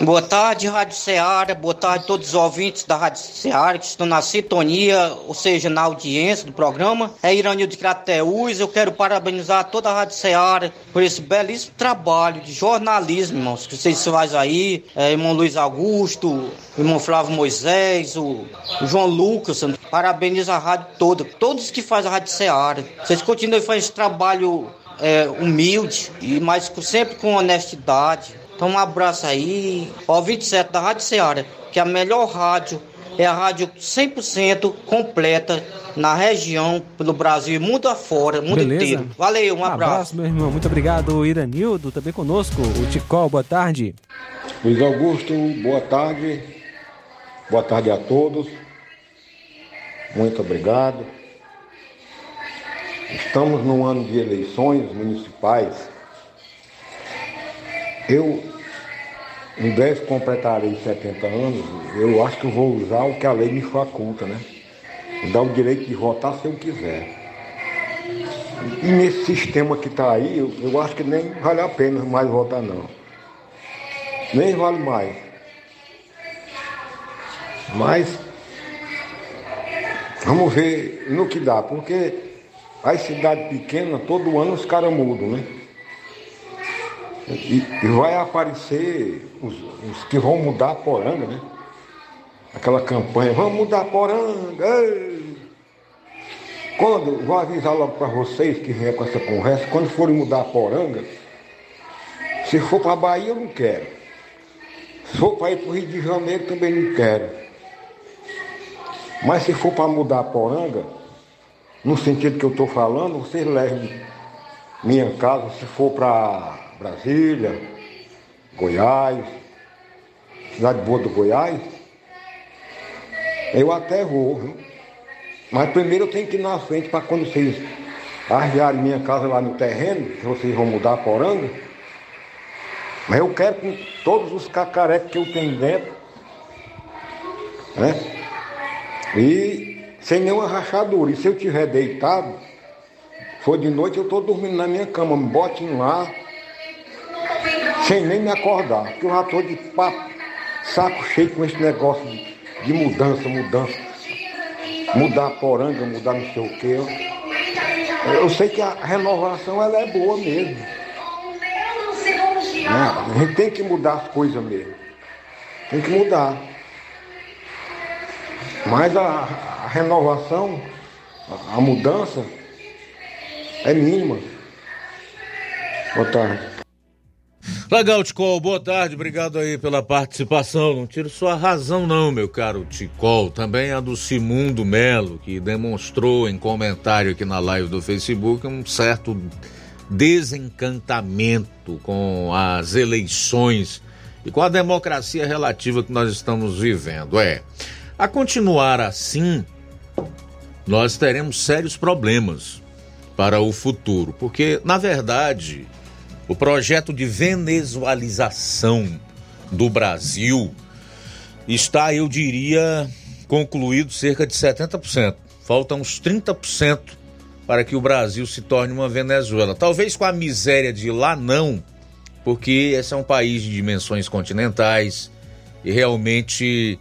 Speaker 19: Boa tarde, Rádio Ceará. Boa tarde a todos os ouvintes da Rádio Ceará que estão na sintonia, ou seja, na audiência do programa. É Iranil de Crateús. Eu quero parabenizar toda a Rádio Ceará por esse belíssimo trabalho de jornalismo, irmãos, que vocês fazem aí. É, irmão Luiz Augusto, irmão Flávio Moisés, o, João Lucas. Parabenizo a rádio toda, todos que fazem a Rádio Ceará. Vocês continuem fazendo esse trabalho é, humilde, e mas sempre com honestidade. Então um abraço aí, ó 27 da Rádio Ceará, que é a melhor rádio, é a rádio 100% completa na região, pelo Brasil e mundo afora, mundo
Speaker 3: Beleza.
Speaker 19: inteiro. Valeu, um abraço.
Speaker 3: meu irmão. Muito obrigado, Iranildo, também conosco. O Ticol, boa tarde.
Speaker 20: Luiz Augusto, boa tarde. Boa tarde a todos. Muito obrigado. Estamos num ano de eleições municipais. Eu, em breve completarei 70 anos. Eu acho que eu vou usar o que a lei me faculta, né? Dá o direito de votar se eu quiser. E nesse sistema que está aí, eu, eu acho que nem vale a pena mais votar, não. Nem vale mais. Mas vamos ver no que dá, porque as cidades pequenas, todo ano os caras mudam, né? E, e vai aparecer os, os que vão mudar a poranga, né? Aquela campanha, vamos mudar a poranga! Quando, vou avisar logo para vocês que vêm com essa conversa, quando forem mudar a poranga, se for para a Bahia eu não quero. Se for para ir para o Rio de Janeiro também não quero. Mas se for para mudar a poranga, no sentido que eu estou falando, vocês levem minha casa, se for para Brasília, Goiás, cidade boa do Goiás, eu até vou, viu? Mas primeiro eu tenho que ir na frente para quando vocês arriarem minha casa lá no terreno, que vocês vão mudar a poranga. Mas eu quero com todos os cacarecos que eu tenho dentro, né? E sem nenhuma rachadura. E se eu estiver deitado, for de noite, eu estou dormindo na minha cama, me botem lá, sem nem me acordar. Porque eu já estou de papo, saco cheio com esse negócio de, de mudança, mudança. Mudar a poranga, mudar não sei o quê. Eu, eu sei que a renovação ela é boa mesmo. Né? A gente tem que mudar as coisas mesmo. Tem que mudar. Mas a, a renovação, a, a mudança é mínima. Boa tarde.
Speaker 2: Legal, Ticol, boa tarde, obrigado aí pela participação. Não tiro sua razão, não, meu caro Ticol. Também a do Simundo Melo, que demonstrou em comentário aqui na live do Facebook um certo desencantamento com as eleições e com a democracia relativa que nós estamos vivendo. É, a continuar assim, nós teremos sérios problemas para o futuro, porque, na verdade, o projeto de venezualização do Brasil está, eu diria, concluído cerca de 70%. Faltam uns 30% para que o Brasil se torne uma Venezuela. Talvez com a miséria de lá não, porque esse é um país de dimensões continentais e realmente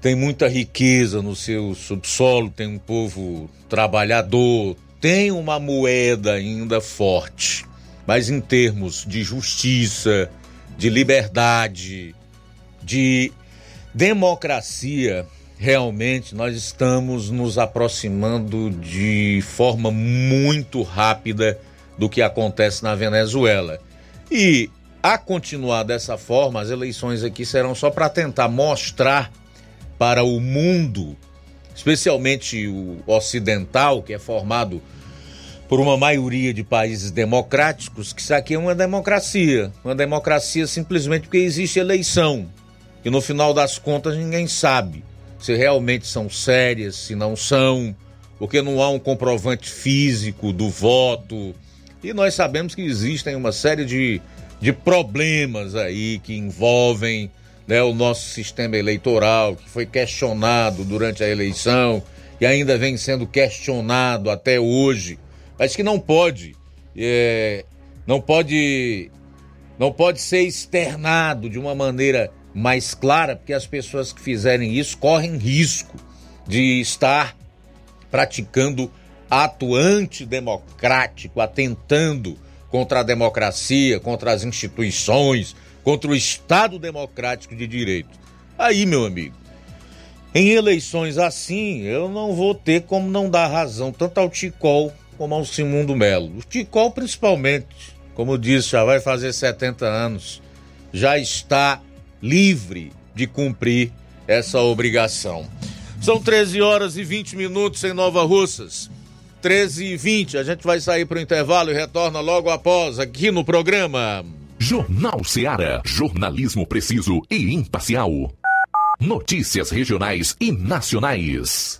Speaker 2: tem muita riqueza no seu subsolo, tem um povo trabalhador, tem uma moeda ainda forte. Mas em termos de justiça, de liberdade, de democracia, realmente nós estamos nos aproximando de forma muito rápida do que acontece na Venezuela. E a continuar dessa forma, as eleições aqui serão só para tentar mostrar para o mundo, especialmente o ocidental, que é formado por uma maioria de países democráticos que isso aqui é uma democracia. Uma democracia simplesmente porque existe eleição. E no final das contas ninguém sabe se realmente são sérias, se não são, porque não há um comprovante físico do voto. E nós sabemos que existem uma série de, de problemas aí que envolvem né, o nosso sistema eleitoral, que foi questionado durante a eleição e ainda vem sendo questionado até hoje, mas que não pode, é, não pode, não pode ser externado de uma maneira mais clara, porque as pessoas que fizerem isso correm risco de estar praticando ato antidemocrático, atentando contra a democracia, contra as instituições, contra o Estado Democrático de Direito. Aí, meu amigo, em eleições assim, eu não vou ter como não dar razão tanto ao Ticol como ao Simundo Melo. O Ticol, principalmente, como disse, já vai fazer 70 anos, já está livre de cumprir essa obrigação. São 13 horas e 20 minutos em Nova Russas. 13 e 20, a gente vai sair para o intervalo e retorna logo após aqui no programa.
Speaker 1: Jornal Seara. Jornalismo preciso e imparcial. Notícias regionais e nacionais.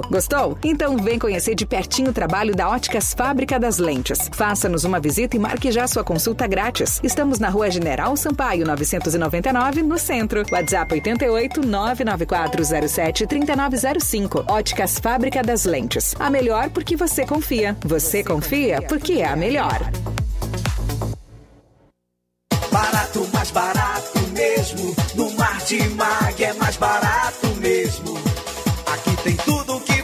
Speaker 7: Gostou? Então vem conhecer de pertinho o trabalho da Óticas Fábrica das Lentes. Faça-nos uma visita e marque já sua consulta grátis. Estamos na Rua General Sampaio, 999, no centro. WhatsApp 88 99407 3905. Óticas Fábrica das Lentes. A melhor porque você confia. Você confia porque é a melhor.
Speaker 21: Barato, mais barato mesmo. No Martimag é mais barato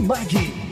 Speaker 22: Martimag.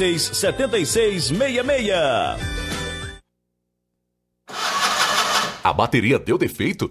Speaker 6: 76 7666.
Speaker 1: A bateria deu defeito?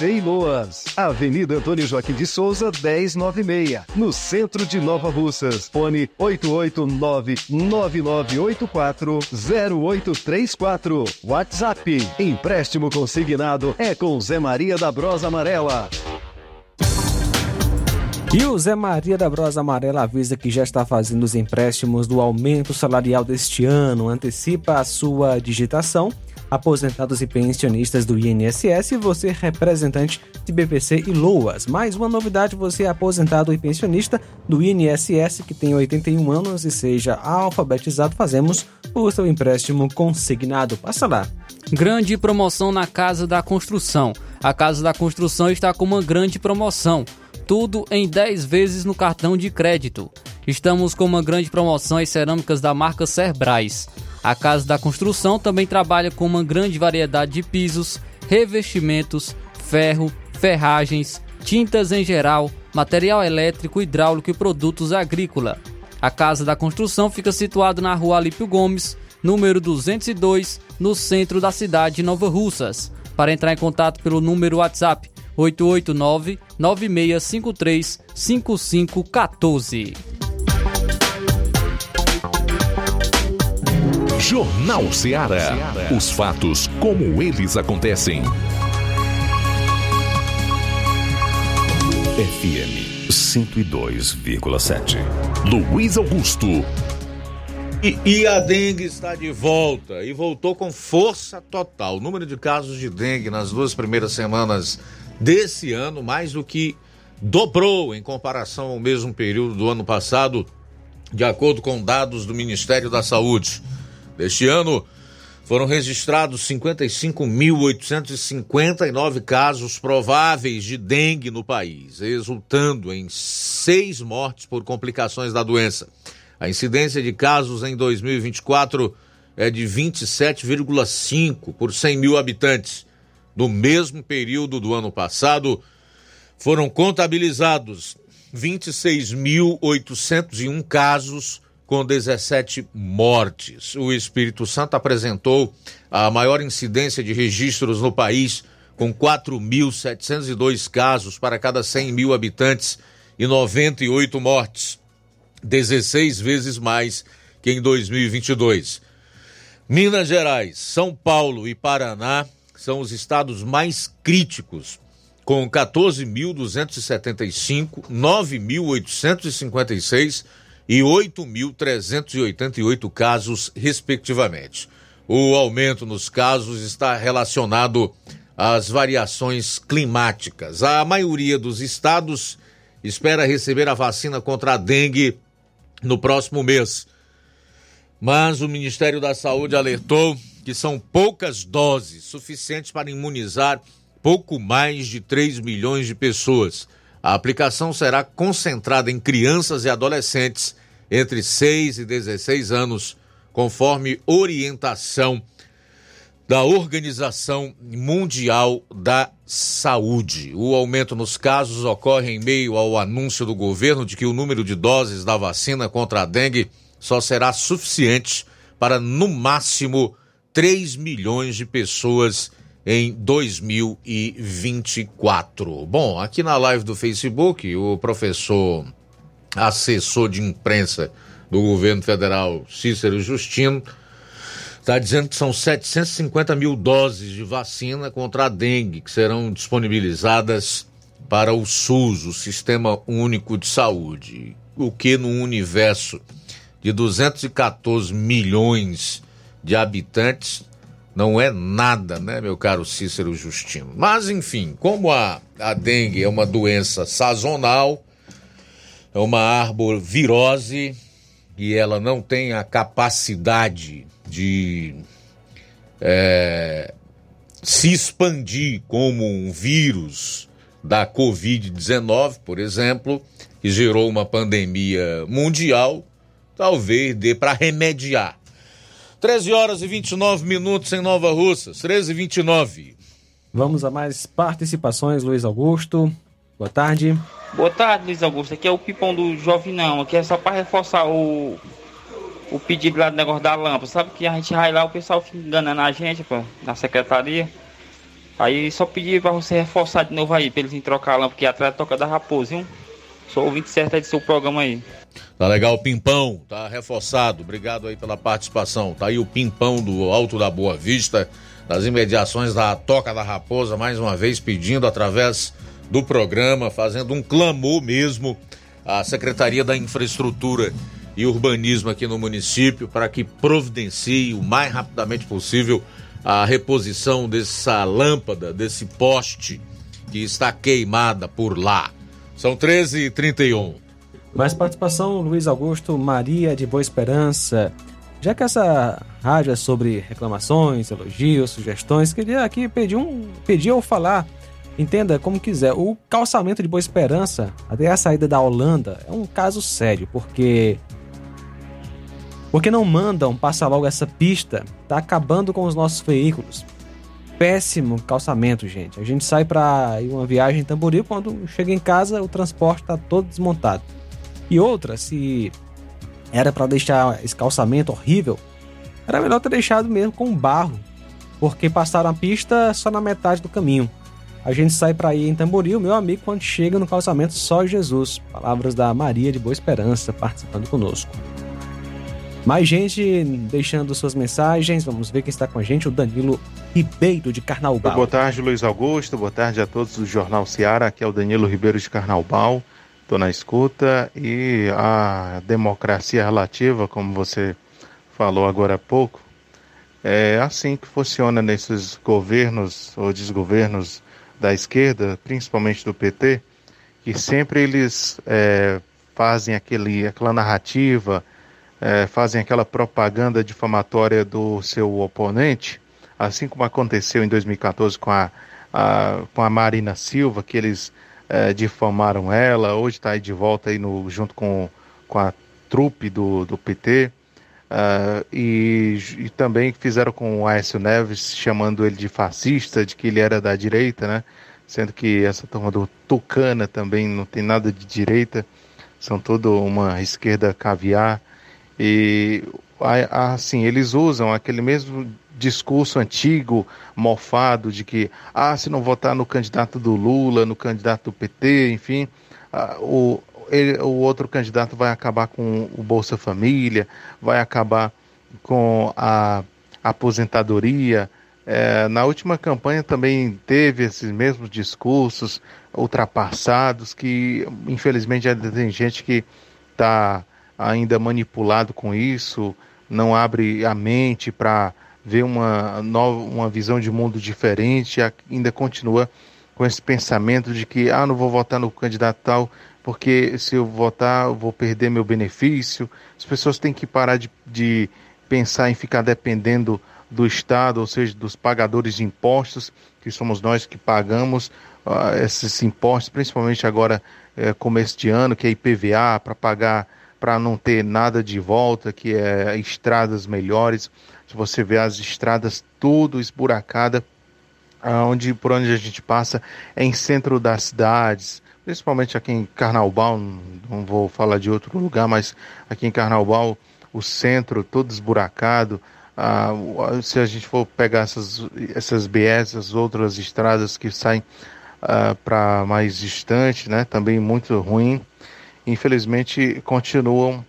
Speaker 23: e Loas. Avenida Antônio Joaquim de Souza, 1096, no centro de Nova Russas. Fone 889-9984-0834. WhatsApp. Empréstimo consignado é com Zé Maria da Brosa Amarela.
Speaker 3: E o Zé Maria da Brosa Amarela avisa que já está fazendo os empréstimos do aumento salarial deste ano, antecipa a sua digitação aposentados e pensionistas do INSS você representante de BPC e LOAS. Mais uma novidade, você é aposentado e pensionista do INSS que tem 81 anos e seja alfabetizado, fazemos o seu empréstimo consignado. Passa lá.
Speaker 4: Grande promoção na Casa da Construção. A Casa da Construção está com uma grande promoção. Tudo em 10 vezes no cartão de crédito. Estamos com uma grande promoção em cerâmicas da marca Cerbrais. A Casa da Construção também trabalha com uma grande variedade de pisos, revestimentos, ferro, ferragens, tintas em geral, material elétrico, hidráulico e produtos agrícola. A Casa da Construção fica situada na Rua Alípio Gomes, número 202, no centro da cidade de Nova Russas. Para entrar em contato pelo número WhatsApp 889 9653 5514.
Speaker 1: Jornal Ceará. Os fatos como eles acontecem. FM 102,7. Luiz Augusto.
Speaker 2: E, e, a dengue está de volta e voltou com força total. O número de casos de dengue nas duas primeiras semanas desse ano mais do que dobrou em comparação ao mesmo período do ano passado, de acordo com dados do Ministério da Saúde. Este ano foram registrados 55.859 casos prováveis de dengue no país, resultando em seis mortes por complicações da doença. A incidência de casos em 2024 é de 27,5 por 100 mil habitantes. No mesmo período do ano passado, foram contabilizados 26.801 casos com 17 mortes. O Espírito Santo apresentou a maior incidência de registros no país, com 4.702 casos para cada 100 mil habitantes e 98 mortes, 16 vezes mais que em 2022. Minas Gerais, São Paulo e Paraná são os estados mais críticos, com 14.275, 9.856 e 8.388 casos, respectivamente. O aumento nos casos está relacionado às variações climáticas. A maioria dos estados espera receber a vacina contra a dengue no próximo mês. Mas o Ministério da Saúde alertou que são poucas doses suficientes para imunizar pouco mais de 3 milhões de pessoas. A aplicação será concentrada em crianças e adolescentes entre 6 e 16 anos, conforme orientação da Organização Mundial da Saúde. O aumento nos casos ocorre em meio ao anúncio do governo de que o número de doses da vacina contra a dengue só será suficiente para, no máximo, 3 milhões de pessoas em 2024. Bom, aqui na live do Facebook, o professor assessor de imprensa do governo federal, Cícero Justino, está dizendo que são 750 mil doses de vacina contra a dengue que serão disponibilizadas para o SUS, o Sistema Único de Saúde, o que no universo de 214 milhões de habitantes não é nada, né, meu caro Cícero Justino? Mas, enfim, como a, a dengue é uma doença sazonal, é uma arbovirose e ela não tem a capacidade de é, se expandir como um vírus da Covid-19, por exemplo, que gerou uma pandemia mundial, talvez dê para remediar. 13 horas e 29 minutos em Nova Russas, 13 e 29.
Speaker 3: Vamos a mais participações, Luiz Augusto. Boa tarde.
Speaker 24: Boa tarde, Luiz Augusto. Aqui é o Pipão do Jovinão. Aqui é só para reforçar o, o pedido lá do negócio da lâmpada. Sabe que a gente vai lá, o pessoal fica enganando a gente, pô, na secretaria. Aí só pedir para você reforçar de novo aí, para eles trocar a lâmpada aqui atrás da Toca da Raposa, viu? Sou ouvinte certo aí do seu programa aí.
Speaker 2: Tá legal, Pimpão, tá reforçado. Obrigado aí pela participação. Tá aí o Pimpão do Alto da Boa Vista, das imediações da Toca da Raposa, mais uma vez pedindo através do programa, fazendo um clamor mesmo à Secretaria da Infraestrutura e Urbanismo aqui no município para que providencie o mais rapidamente possível a reposição dessa lâmpada, desse poste que está queimada por lá. São 13h31.
Speaker 3: Mais participação, Luiz Augusto Maria de Boa Esperança. Já que essa rádio é sobre reclamações, elogios, sugestões, queria aqui pedir um pedir ou falar, entenda como quiser. O calçamento de Boa Esperança, até a saída da Holanda, é um caso sério, porque porque não mandam passar logo essa pista, tá acabando com os nossos veículos. Péssimo calçamento, gente. A gente sai para uma viagem em Tamboril, quando chega em casa o transporte tá todo desmontado. E outra, se era para deixar esse calçamento horrível, era melhor ter deixado mesmo com barro, porque passaram a pista só na metade do caminho. A gente sai para ir em Tamboril, meu amigo, quando chega no calçamento, só Jesus. Palavras da Maria de Boa Esperança participando conosco. Mais gente deixando suas mensagens. Vamos ver quem está com a gente. O Danilo Ribeiro de Carnaubal.
Speaker 25: Boa tarde, Luiz Augusto. Boa tarde a todos do Jornal Seara. Aqui é o Danilo Ribeiro de Carnaubal. Estou na escuta. E a democracia relativa, como você falou agora há pouco, é assim que funciona nesses governos ou desgovernos da esquerda, principalmente do PT, que sempre eles é, fazem aquele, aquela narrativa é, fazem aquela propaganda difamatória do seu oponente, assim como aconteceu em 2014 com a, a com a Marina Silva, que eles é, difamaram ela, hoje está aí de volta aí no, junto com, com a trupe do, do PT, é, e, e, também fizeram com o Aécio Neves, chamando ele de fascista, de que ele era da direita, né? Sendo que essa turma do Tucana também não tem nada de direita, são toda uma esquerda caviar, e assim, eles usam aquele mesmo discurso antigo, mofado, de que, ah, se não votar no candidato do Lula, no candidato do PT, enfim, ah, o, ele, o outro candidato vai acabar com o Bolsa Família, vai acabar com a aposentadoria. É, na última campanha também teve esses mesmos discursos ultrapassados que, infelizmente, já tem gente que está ainda manipulado com isso, não abre a mente para ver uma nova uma visão de mundo diferente, ainda continua com esse pensamento de que ah, não vou votar no candidato tal, porque se eu votar eu vou perder meu benefício. As pessoas têm que parar de, de pensar em ficar dependendo do Estado, ou seja, dos pagadores de impostos, que somos nós que pagamos uh, esses impostos, principalmente agora, uh, começo de ano, que é IPVA, para pagar para não ter nada de volta, que é estradas melhores. Se você vê as estradas tudo esburacada, onde por onde a gente passa é em centro das cidades, principalmente aqui em Carnaubal, não vou falar de outro lugar, mas aqui em Carnaubal o centro todo esburacado. Ah, se a gente for pegar essas, essas BS, as outras estradas que saem ah, para mais distante, né, também muito ruim. infelizmente continuam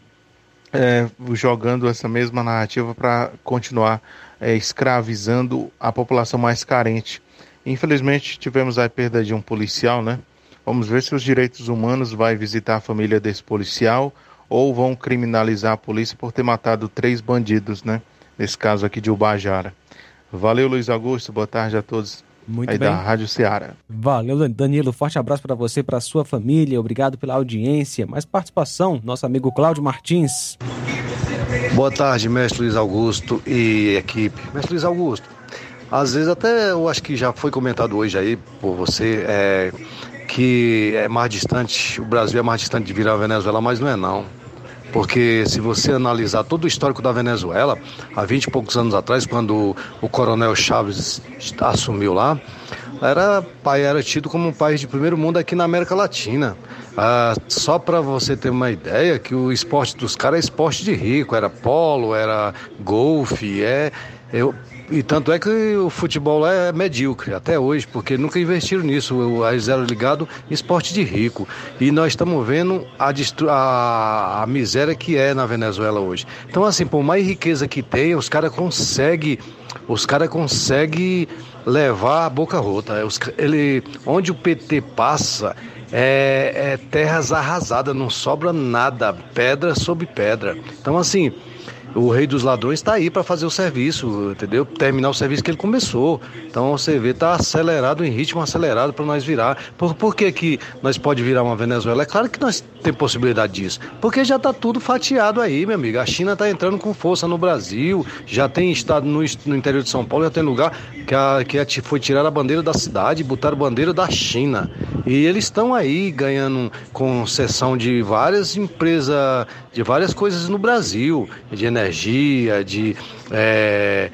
Speaker 25: é, jogando essa mesma narrativa para continuar é, escravizando a população mais carente. Infelizmente tivemos a perda de um policial, né? Vamos ver se os direitos humanos vai visitar a família desse policial ou vão criminalizar a polícia por ter matado três bandidos, né? Nesse caso aqui de Ubajara. Valeu, Luiz Augusto. Boa tarde a todos.
Speaker 3: Muito
Speaker 25: aí
Speaker 3: bem.
Speaker 25: da Rádio Ceará.
Speaker 3: Valeu, Danilo. Forte abraço para você, para sua família. Obrigado pela audiência. Mais participação, nosso amigo Cláudio Martins.
Speaker 26: Boa tarde, mestre Luiz Augusto e equipe. Mestre Luiz Augusto, às vezes até eu acho que já foi comentado hoje aí por você é, que é mais distante, o Brasil é mais distante de virar a Venezuela, mas não é não. Porque se você analisar todo o histórico da Venezuela, há 20 e poucos anos atrás, quando o coronel Chaves assumiu lá, era, era tido como um país de primeiro mundo aqui na América Latina. Ah, só para você ter uma ideia, que o esporte dos caras é esporte de rico, era polo, era golfe, é, eu, e tanto é que o futebol lá é medíocre até hoje, porque nunca investiram nisso. O- Eles eram ligados em esporte de rico. E nós estamos vendo a, a, a miséria que é na Venezuela hoje. Então, assim, por mais riqueza que tem, os caras conseguem. Os caras conseguem levar a boca rota. Ele, onde o PT passa, é, é terras arrasadas, não sobra nada, pedra sobre pedra. Então, assim, o rei dos ladrões está aí para fazer o serviço, entendeu? Terminar o serviço que ele começou. Então você vê, está acelerado, em ritmo acelerado para nós virar. Por, por que, que nós pode virar uma Venezuela? É claro que nós temos possibilidade disso. Porque já está tudo fatiado aí, meu amigo. A China está entrando com força no Brasil, já tem estado no, no interior de São Paulo, já tem lugar que, a, que a- foi tirar a bandeira da cidade botaram a bandeira da China. E eles estão aí ganhando concessão de várias empresas, de várias coisas no Brasil, de energia, de, é,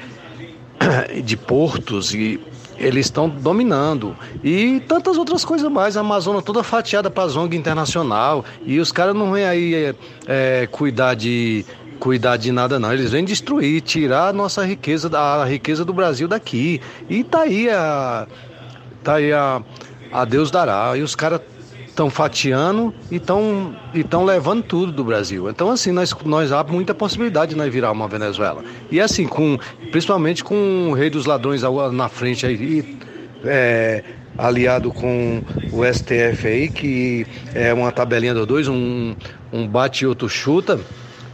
Speaker 26: de portos e eles estão dominando e tantas outras coisas mais. A Amazônia toda fatiada para a Zong Internacional e os caras não vêm aí é, é, cuidar de cuidar de nada não. Eles vêm destruir, tirar a nossa riqueza, a riqueza do Brasil daqui. E tá aí a tá aí a, a Deus dará. E os caras estão fatiando e estão tão levando tudo do Brasil. Então, assim, nós, nós há muita possibilidade de nós virar uma Venezuela. E assim, com, principalmente com o rei dos ladrões na frente aí, é, aliado com o STF aí, que é uma tabelinha do dois, um, um bate e outro chuta.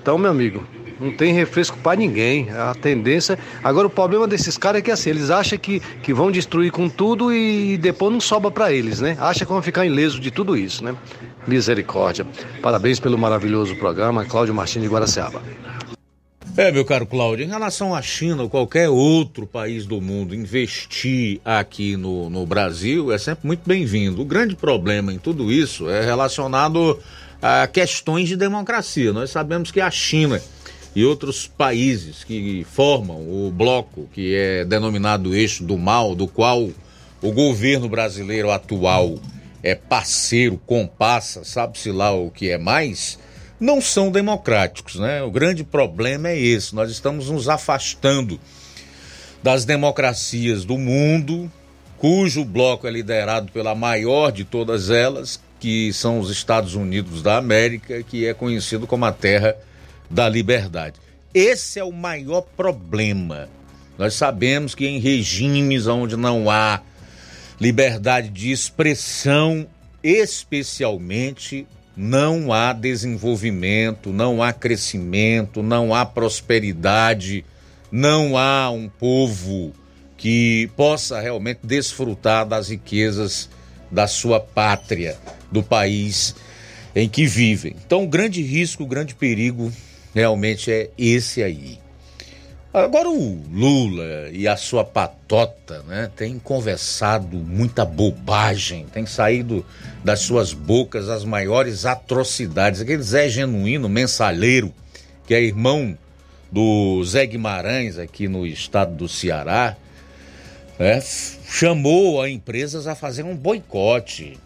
Speaker 26: Então, meu amigo, não tem refresco para ninguém. A tendência. Agora, o problema desses caras é que assim, eles acham que, que vão destruir com tudo e depois não sobra para eles, né? Acham que vão ficar ileso de tudo isso, né? Misericórdia. Parabéns pelo maravilhoso programa. Cláudio Martins de Guaraciaba.
Speaker 2: É, meu caro Cláudio, em relação à China ou qualquer outro país do mundo investir aqui no, no Brasil é sempre muito bem-vindo. O grande problema em tudo isso é relacionado a questões de democracia. Nós sabemos que a China e outros países que formam o bloco que é denominado eixo do mal, do qual o governo brasileiro atual é parceiro, compassa, sabe-se lá o que é mais, não são democráticos, né? O grande problema é esse. Nós estamos nos afastando das democracias do mundo, cujo bloco é liderado pela maior de todas elas, que são os Estados Unidos da América, que é conhecido como a terra da liberdade. Esse é o maior problema. Nós sabemos que em regimes onde não há liberdade de expressão, especialmente, não há desenvolvimento, não há crescimento, não há prosperidade, não há um povo que possa realmente desfrutar das riquezas da sua pátria, do país em que vivem. Então, grande risco, grande perigo realmente é esse aí. Agora o Lula e a sua patota, né, tem conversado muita bobagem, tem saído das suas bocas as maiores atrocidades. Aquele Zé Genuíno, mensalheiro, que é irmão do Zé Guimarães aqui no estado do Ceará, né, chamou a empresas a fazer um boicote,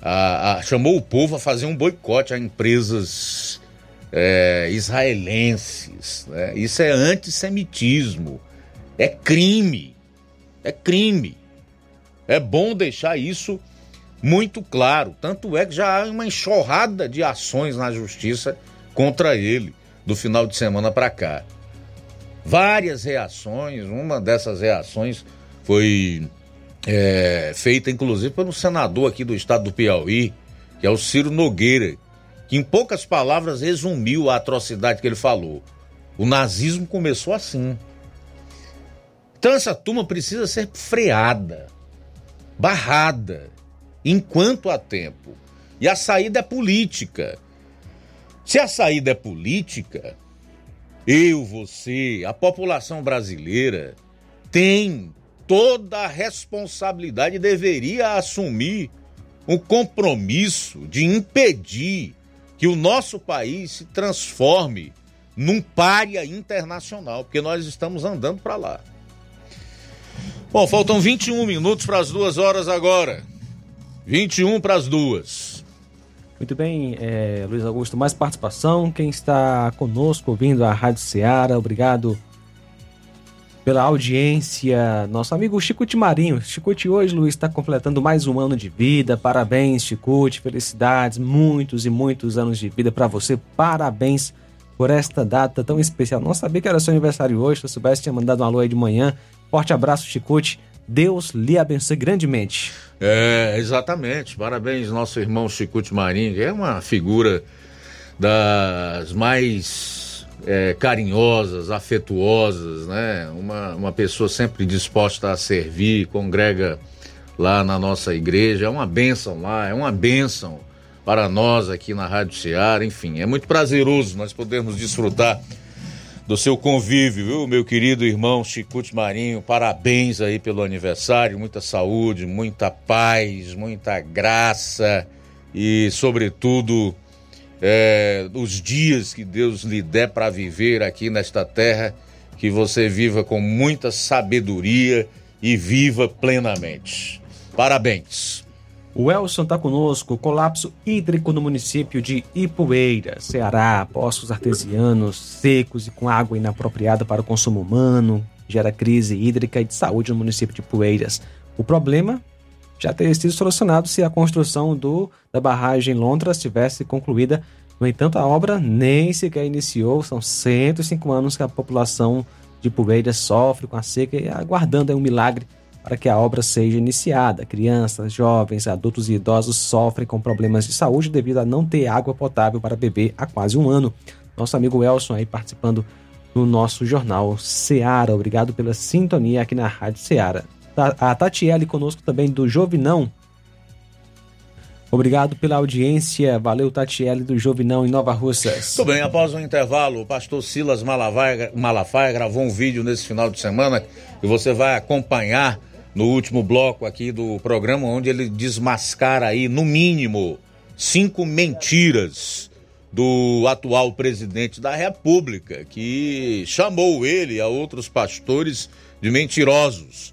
Speaker 2: a- a- chamou o povo a fazer um boicote a empresas é, israelenses. né? Isso é antissemitismo, é crime, é crime. É bom deixar isso muito claro. Tanto é que já há uma enxurrada de ações na justiça contra ele do final de semana para cá. Várias reações, uma dessas reações foi é, feita inclusive pelo senador aqui do estado do Piauí, que é o Ciro Nogueira, que em poucas palavras resumiu a atrocidade que ele falou. O nazismo começou assim. Então essa turma precisa ser freada, barrada, enquanto há tempo. E a saída é política. Se a saída é política, eu, você, a população brasileira tem toda a responsabilidade, deveria assumir um compromisso de impedir que o nosso país se transforme num pária internacional, porque nós estamos andando para lá. Bom, faltam 21 minutos para as duas horas agora. 21 para as duas.
Speaker 3: Muito bem, é, Luiz Augusto, mais participação. Quem está conosco ouvindo a Rádio Ceará, obrigado pela audiência. Nosso amigo Chicute Marinho. Chicute hoje, Luiz, está completando mais um ano de vida. Parabéns, Chicute. Felicidades, muitos e muitos anos de vida para você. Parabéns por esta data tão especial. Não sabia que era seu aniversário hoje. Se eu soubesse, tinha mandado um alô aí de manhã. Forte abraço, Chicute. Deus lhe abençoe grandemente.
Speaker 2: É, exatamente. Parabéns, nosso irmão Chicute Marinho, é uma figura das mais é, carinhosas, afetuosas, né? Uma, uma pessoa sempre disposta a servir, congrega lá na nossa igreja. É uma bênção lá, é uma bênção para nós aqui na Rádio Ceará. Enfim, é muito prazeroso nós podermos desfrutar do seu convívio, viu, meu querido irmão Chicute Marinho? Parabéns aí pelo aniversário, muita saúde, muita paz, muita graça e, sobretudo, é, os dias que Deus lhe der para viver aqui nesta terra, que você viva com muita sabedoria e viva plenamente. Parabéns.
Speaker 3: O Elson está conosco. Colapso hídrico no município de Ipueira, Ceará. Poços artesianos secos e com água inapropriada para o consumo humano. Gera crise hídrica e de saúde no município de Ipueiras. O problema já teria sido solucionado se a construção do, da barragem Londras tivesse concluída. No entanto, a obra nem sequer iniciou. São 105 anos que a população de Ipueiras sofre com a seca e aguardando um milagre para que a obra seja iniciada. Crianças, jovens, adultos e idosos sofrem com problemas de saúde devido a não ter água potável para beber há quase um ano. Nosso amigo Elson aí participando no nosso jornal Seara. Obrigado pela sintonia aqui na Rádio Seara. A Tatiele conosco também do Jovinão. Obrigado pela audiência. Valeu, Tatiele do Jovinão em Nova Russas.
Speaker 2: Tudo bem, após o intervalo, o pastor Silas Malafaia, Malafaia gravou um vídeo nesse final de semana e você vai acompanhar no último bloco aqui do programa, onde ele desmascara aí, no mínimo, cinco mentiras do atual presidente da República, que chamou ele e a outros pastores de mentirosos.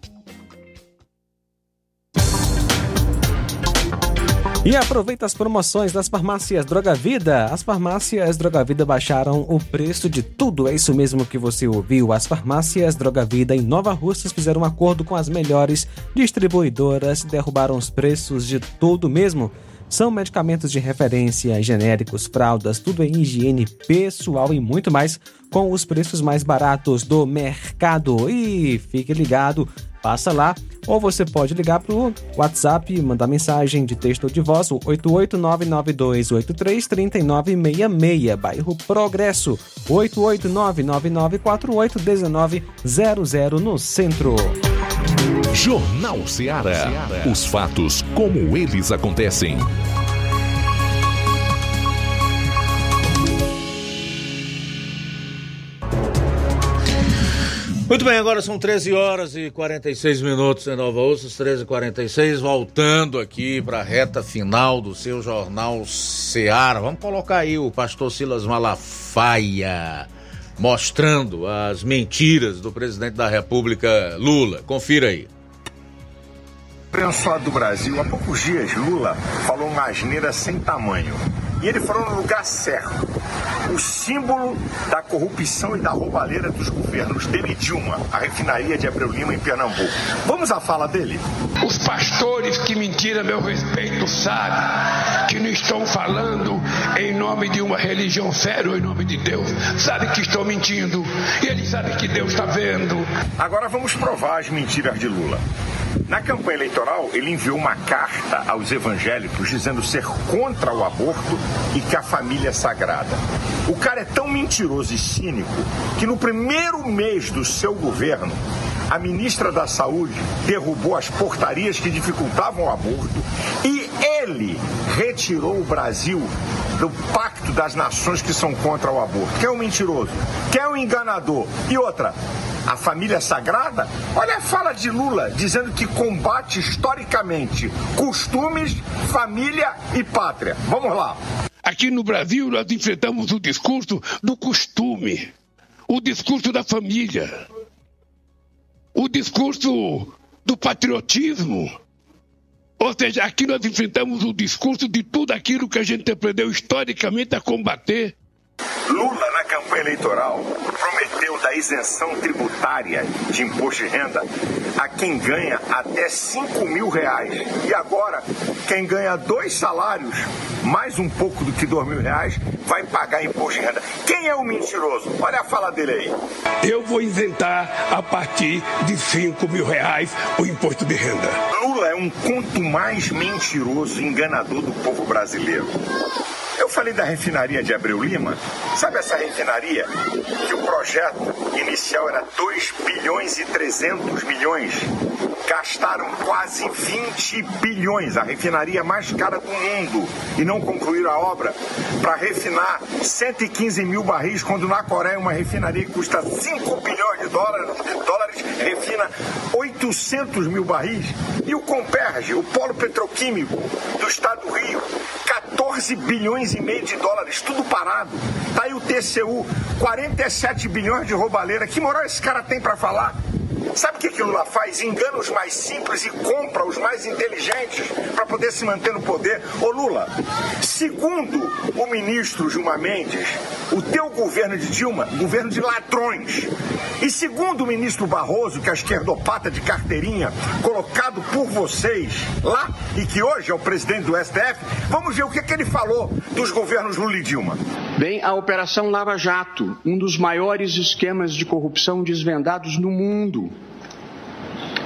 Speaker 3: E aproveita as promoções das farmácias Droga Vida. As farmácias Droga Vida baixaram o preço de tudo. É isso mesmo que você ouviu. As farmácias Droga Vida em Nova Russas fizeram um acordo com as melhores distribuidoras e derrubaram os preços de tudo mesmo. São medicamentos de referência, genéricos, fraldas, tudo em higiene pessoal e muito mais, com os preços mais baratos do mercado. E fique ligado, passa lá, ou você pode ligar para o WhatsApp mandar mensagem de texto ou de voz, o 88992833966, bairro Progresso, 88999481900 no centro.
Speaker 1: Jornal Ceará. Os fatos como eles acontecem.
Speaker 2: Muito bem, agora são 13 horas e 46 minutos em Nova Ossas, 13 e 46 voltando aqui para a reta final do seu jornal Ceará. Vamos colocar aí o pastor Silas Malafaia mostrando as mentiras do presidente da República Lula. Confira aí.
Speaker 27: Imprensa do Brasil, há poucos dias Lula falou uma asneira sem tamanho. E ele falou no lugar certo. O símbolo da corrupção e da roubalheira dos governos dele Dilma, a refinaria de Abreu Lima em Pernambuco. Vamos à fala dele.
Speaker 28: Os pastores que mentiram a meu respeito sabem que não estão falando em nome de uma religião séria ou em nome de Deus. Sabem que estão mentindo e eles sabem que Deus está vendo.
Speaker 27: Agora vamos provar as mentiras de Lula. Na campanha eleitoral, ele enviou uma carta aos evangélicos dizendo ser contra o aborto e que a família é sagrada. O cara é tão mentiroso e cínico que no primeiro mês do seu governo, a ministra da Saúde derrubou as portarias que dificultavam o aborto e ele retirou o Brasil do pacto das nações que são contra o aborto. Quem é o mentiroso? Quem é o enganador? E outra, a família sagrada? Olha a fala de Lula dizendo que combate historicamente costumes, família e pátria. Vamos lá.
Speaker 28: Aqui no Brasil nós enfrentamos o discurso do costume, o discurso da família, o discurso do patriotismo. Ou seja, aqui nós enfrentamos o discurso de tudo aquilo que a gente aprendeu historicamente a combater.
Speaker 27: Lula, na campanha eleitoral, da isenção tributária de imposto de renda a quem ganha até 5 mil reais. E agora, quem ganha dois salários, mais um pouco do que 2 mil reais, vai pagar imposto de renda. Quem é o mentiroso? Olha a fala dele aí.
Speaker 28: Eu vou isentar a partir de 5 mil reais o imposto de renda.
Speaker 27: Lula é um conto mais mentiroso e enganador do povo brasileiro. Eu falei da refinaria de Abreu Lima. Sabe essa refinaria que o projeto inicial era 2 bilhões e 300 milhões? Gastaram quase 20 bilhões, a refinaria mais cara do mundo, e não concluíram a obra para refinar 115 mil barris, quando na Coreia uma refinaria que custa 5 bilhões de dólares, dólares refina 800 mil barris. E o Comperge, o polo petroquímico do estado do Rio, 14 bilhões e meio de dólares, tudo parado. Tá aí o TCU, 47 bilhões de roubalheira. Que moral esse cara tem para falar? Sabe o que, que Lula faz? Engana os mais simples e compra os mais inteligentes para poder se manter no poder. Ô Lula, segundo o ministro Gilmar Mendes, o teu governo de Dilma, governo de ladrões. E segundo o ministro Barroso, que é a esquerdopata de carteirinha, colocado por vocês lá e que hoje é o presidente do STF, vamos ver o que, que ele falou dos governos Lula e Dilma.
Speaker 29: Bem, a Operação Lava Jato, um dos maiores esquemas de corrupção desvendados no mundo,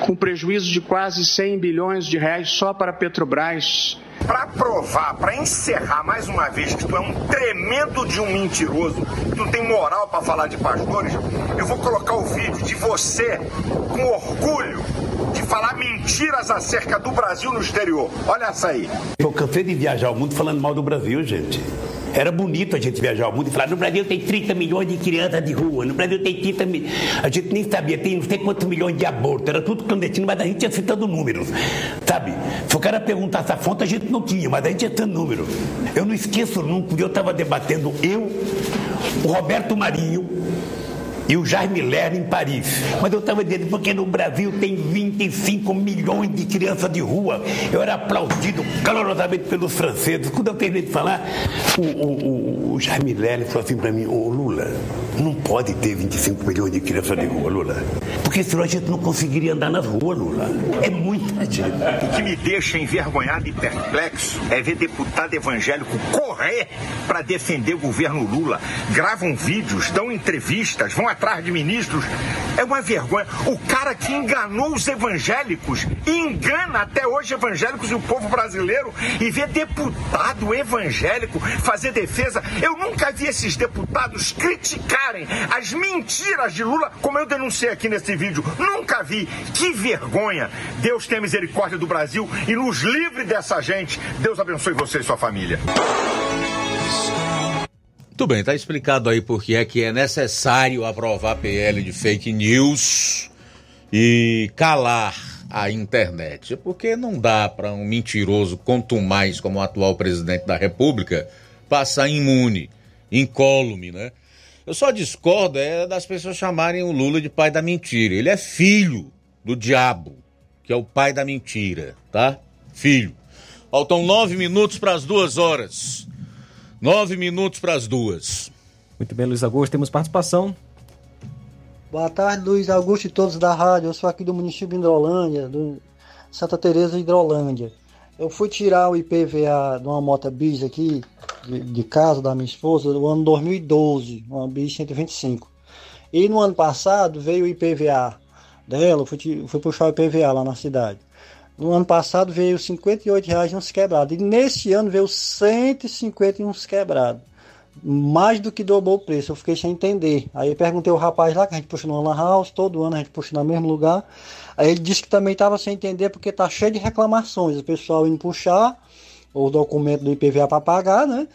Speaker 29: com prejuízo de quase 100 bilhões de reais só para a Petrobras.
Speaker 27: Para provar, para encerrar mais uma vez que tu é um tremendo de um mentiroso, que não tem moral para falar de pastores, eu vou colocar o vídeo de você com orgulho de falar mentiras acerca do Brasil no exterior. Olha essa aí.
Speaker 30: Eu cansei de viajar o mundo falando mal do Brasil, gente. Era bonito a gente viajar o mundo e falar: no Brasil tem 30 milhões de crianças de rua, no Brasil tem 30 milhões. A gente nem sabia, tem não sei quantos milhões de abortos, era tudo clandestino, mas a gente ia citando números, sabe? Se o cara perguntasse a fonte, a gente não tinha, mas a gente ia citando números. Eu não esqueço nunca, eu estava debatendo, eu, o Roberto Marinho, e o Jaime Lerner em Paris. Mas eu estava dizendo, porque no Brasil tem 25 milhões de crianças de rua. Eu era aplaudido calorosamente pelos franceses. Quando eu terminei de falar, o, o, o, o Jaime Lerner falou assim para mim, ô Lula, não pode ter 25 milhões de crianças de rua, Lula. Porque senão a gente não conseguiria andar nas ruas, Lula. É muita gente.
Speaker 27: O que me deixa envergonhado e perplexo é ver deputado evangélico correr para defender o governo Lula. Gravam vídeos, dão entrevistas, vão atrás de ministros. É uma vergonha. O cara que enganou os evangélicos, engana até hoje evangélicos e o povo brasileiro, e vê deputado evangélico fazer defesa. Eu nunca vi esses deputados criticarem as mentiras de Lula, como eu denunciei aqui nesse vídeo. Nunca vi. Que vergonha. Deus tenha misericórdia do Brasil e nos livre dessa gente. Deus abençoe você e sua família.
Speaker 2: Muito bem, está explicado aí porque é que é necessário aprovar PL de fake news e calar a internet. Porque não dá para um mentiroso, quanto mais como o atual presidente da República, passar imune, incólume, né? Eu só discordo é das pessoas chamarem o Lula de pai da mentira. Ele é filho do diabo, que é o pai da mentira, tá? Filho. Faltam nove minutos para as duas horas. Nove minutos para as duas.
Speaker 3: Muito bem, Luiz Augusto, temos participação.
Speaker 31: Boa tarde, Luiz Augusto e todos da rádio. Eu sou aqui do município de Hidrolândia, do Santa Teresa de Hidrolândia. Eu fui tirar o IPVA de uma moto bis aqui, de, de casa da minha esposa, no ano 2012, uma bis 125. E no ano passado veio o IPVA dela, eu fui, fui puxar o IPVA lá na cidade. No ano passado veio 58 reais uns quebrados. E nesse ano veio 150 e uns quebrados. Mais do que dobrou o preço. Eu fiquei sem entender. Aí perguntei ao rapaz lá, que a gente puxa no Lan House, todo ano a gente puxa no mesmo lugar. Aí ele disse que também estava sem entender porque tá cheio de reclamações. O pessoal indo puxar o documento do IPVA para pagar, né?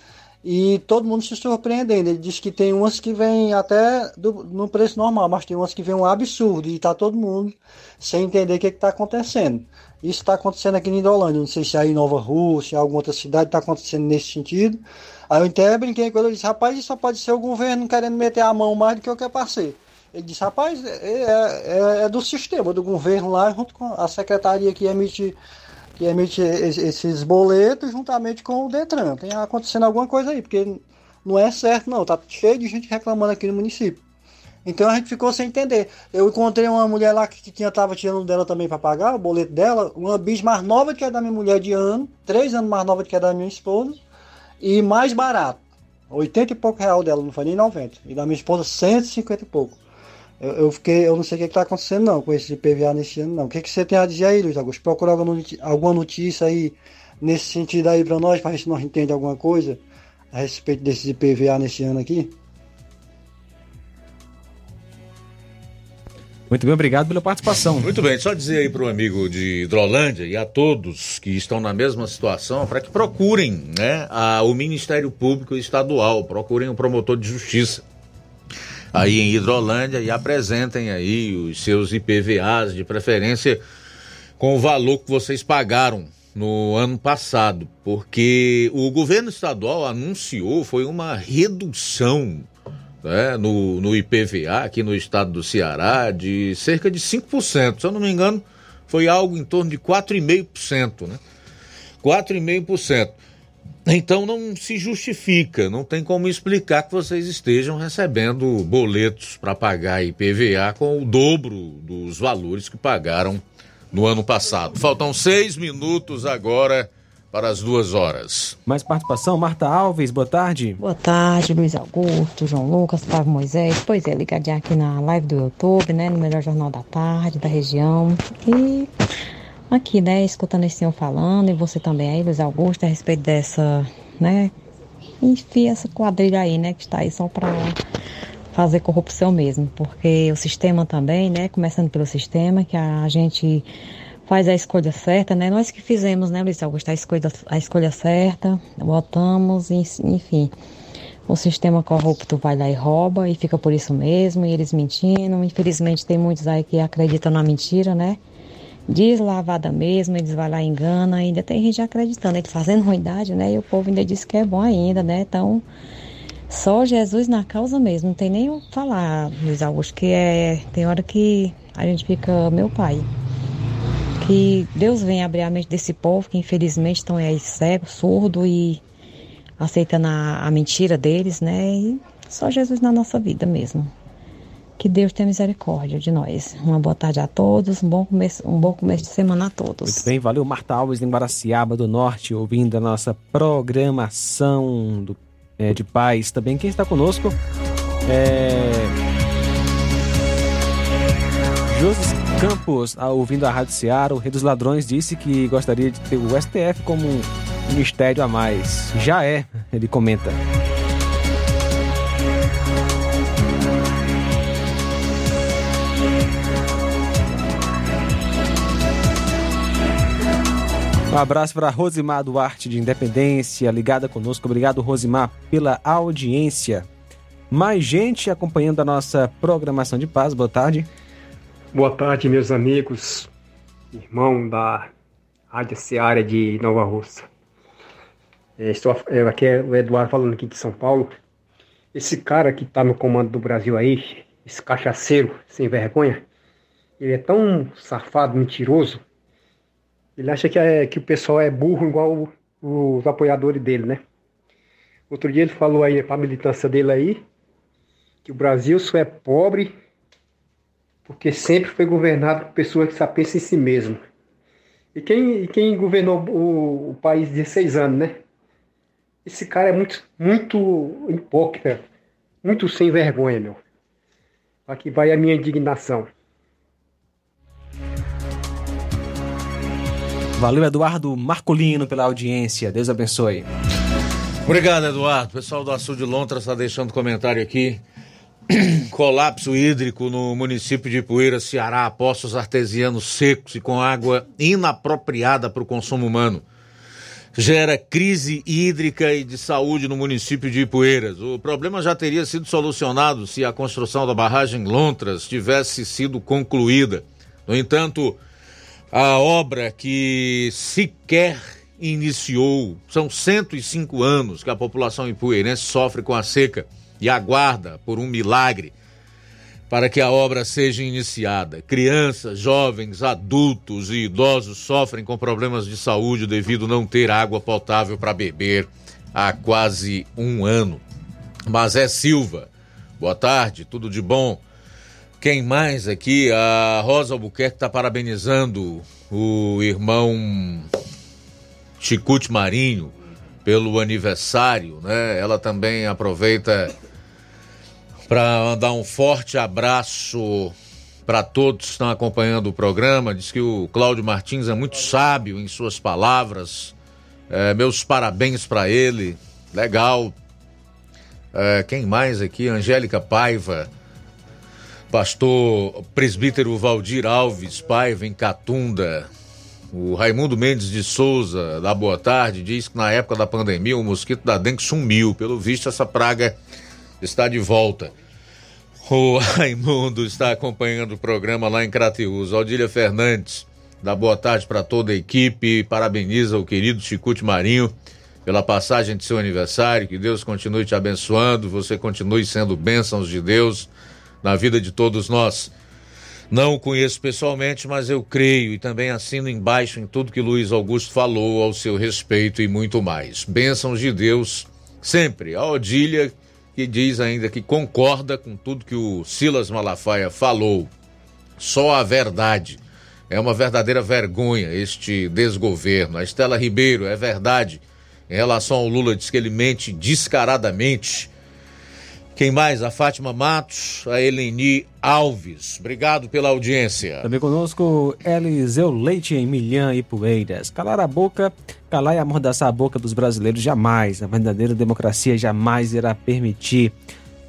Speaker 31: E todo mundo se surpreendendo. Ele disse que tem umas que vêm até do, no preço normal, mas tem umas que vêm um absurdo. E tá todo mundo sem entender o que está acontecendo. Isso está acontecendo aqui em Indolândia. Não sei se é aí em Nova Rússia, em alguma outra cidade está acontecendo nesse sentido. Aí eu até brinquei com ele e disse, rapaz, isso só pode ser o governo querendo meter a mão mais do que o que é parceiro. Ele disse, rapaz, é, é, é, do sistema, do governo lá, junto com a secretaria que emite, que emite esses boletos, juntamente com o Detran. Tem acontecendo alguma coisa aí, porque não é certo não, tá cheio de gente reclamando aqui no município. Então a gente ficou sem entender. Eu encontrei uma mulher lá que tinha tava tirando dela também para pagar o boleto dela, uma bis mais nova que é da minha mulher de ano, três anos mais nova que é da minha esposa, e mais barato. 80 e pouco real dela, não foi nem 90. E da minha esposa 150 e pouco. Eu, eu fiquei, eu não sei o que está acontecendo não com esse PVA nesse ano não. O que, que você tem a dizer aí, Luiz Augusto? Procura alguma notícia aí nesse sentido aí para nós, para ver se nós entendemos alguma coisa a respeito desse PVA nesse ano aqui.
Speaker 3: Muito bem, obrigado pela participação.
Speaker 2: Muito bem, só dizer aí para o amigo de Hidrolândia e a todos que estão na mesma situação para que procurem né, a, o Ministério Público Estadual, procurem o promotor de justiça aí em Hidrolândia e apresentem aí os seus IPVAs de preferência com o valor que vocês pagaram no ano passado, porque o governo estadual anunciou foi uma redução né, no, no IPVA aqui no estado do Ceará de cerca de 5%. Se eu não me engano, foi algo em torno de 4,5%. Né? 4,5%. Então não se justifica, não tem como explicar que vocês estejam recebendo boletos para pagar IPVA com o dobro dos valores que pagaram no ano passado. Faltam seis minutos agora para as duas horas.
Speaker 3: Mais participação, Marta Alves, boa tarde.
Speaker 32: Boa tarde, Luiz Augusto, João Lucas, Flávio Moisés. Pois é, ligadinho aqui na live do YouTube, né? No melhor jornal da tarde, da região. E aqui, né, escutando esse senhor falando, e você também aí, Luiz Augusto, a respeito dessa, né? Enfim, essa quadrilha aí, né, que está aí só para fazer corrupção mesmo, porque o sistema também, né, começando pelo sistema, que a gente faz a escolha certa, né? Nós que fizemos, né, Luiz Augusto, a escolha, a escolha certa, votamos, enfim. O sistema corrupto vai lá e rouba e fica por isso mesmo, e eles mentindo. Infelizmente tem muitos aí que acreditam na mentira, né? Diz lavada mesmo, eles vão lá e enganam, ainda tem gente acreditando, eles fazendo ruindade, né? E o povo ainda diz que é bom ainda, né? Então, só Jesus na causa mesmo, não tem nem o falar, Luiz Augusto, que é. Tem hora que a gente fica, meu pai. Que Deus venha abrir a mente desse povo que infelizmente estão aí cego, surdo e aceitando a, a mentira deles, né? E só Jesus na nossa vida mesmo. Que Deus tenha misericórdia de nós. Uma boa tarde a todos, um bom começo, um bom começo de semana a todos.
Speaker 3: Muito bem, valeu Marta Alves em Guaraciaba do Norte, ouvindo a nossa programação do, é, de paz. Também quem está conosco é Campos, ouvindo a Rádio Ceará, o Rei dos Ladrões disse que gostaria de ter o STF como um ministério a mais. Já é, ele comenta. Um abraço para Rosimar Duarte de Independência, ligada conosco. Obrigado, Rosimar, pela audiência. Mais gente acompanhando a nossa programação de paz. Boa tarde.
Speaker 33: Boa tarde, meus amigos, irmão da Rádio Seara de Nova Russa. É, estou, é, aqui é o Eduardo falando aqui de São Paulo. Esse cara que está no comando do Brasil aí, esse cachaceiro sem vergonha, ele é tão safado, mentiroso, ele acha que, é, que o pessoal é burro igual os apoiadores dele, né? Outro dia ele falou aí para a militância dele aí, que o Brasil só é pobre porque sempre foi governado por pessoas que só pensam em si mesmo. E quem, e quem governou o, o país 16 anos, né? Esse cara é muito, muito hipócrita, muito sem vergonha, meu. Aqui vai a minha indignação.
Speaker 3: Valeu, Eduardo Marcolino, pela audiência. Deus abençoe.
Speaker 2: Obrigado, Eduardo. O pessoal do Açude de Lontras está deixando comentário aqui. Colapso hídrico no município de Ipueira, Ceará, poços artesianos secos e com água inapropriada para o consumo humano. Gera crise hídrica e de saúde no município de Ipueiras. O problema já teria sido solucionado se a construção da barragem Lontras tivesse sido concluída. No entanto, a obra que sequer iniciou, são 105 anos que a população ipueirense sofre com a seca e aguarda por um milagre para que a obra seja iniciada. Crianças, jovens, adultos e idosos sofrem com problemas de saúde devido não ter água potável para beber há quase um ano. Mas é Silva. Boa tarde, tudo de bom? Quem mais aqui? A Rosa Albuquerque está parabenizando o irmão Chicute Marinho pelo aniversário, né? Ela também aproveita para mandar um forte abraço para todos que estão acompanhando o programa. Diz que o Cláudio Martins é muito sábio em suas palavras. É, meus parabéns para ele. Legal. É, quem mais aqui? Angélica Paiva. Pastor presbítero Valdir Alves Paiva, em Catunda. O Raimundo Mendes de Souza, da Boa Tarde, diz que na época da pandemia o mosquito da dengue sumiu. Pelo visto, essa praga está de volta. O Raimundo está acompanhando o programa lá em Crateus. Aldília Fernandes, dá boa tarde para toda a equipe, parabeniza o querido Chicute Marinho pela passagem de seu aniversário. Que Deus continue te abençoando, você continue sendo bênçãos de Deus na vida de todos nós. Não o conheço pessoalmente, mas eu creio e também assino embaixo em tudo que Luiz Augusto falou ao seu respeito e muito mais. Bênçãos de Deus sempre. A Odília, que diz ainda que concorda com tudo que o Silas Malafaia falou. Só a verdade. É uma verdadeira vergonha este desgoverno. A Estela Ribeiro, é verdade. Em relação ao Lula, diz que ele mente descaradamente quem mais? A Fátima Matos, a Eleni Alves. Obrigado pela audiência.
Speaker 3: Também conosco Eliseu Leite em Milhã e Poeiras. Calar a boca, calar e amordaçar a boca dos brasileiros jamais. A verdadeira democracia jamais irá permitir.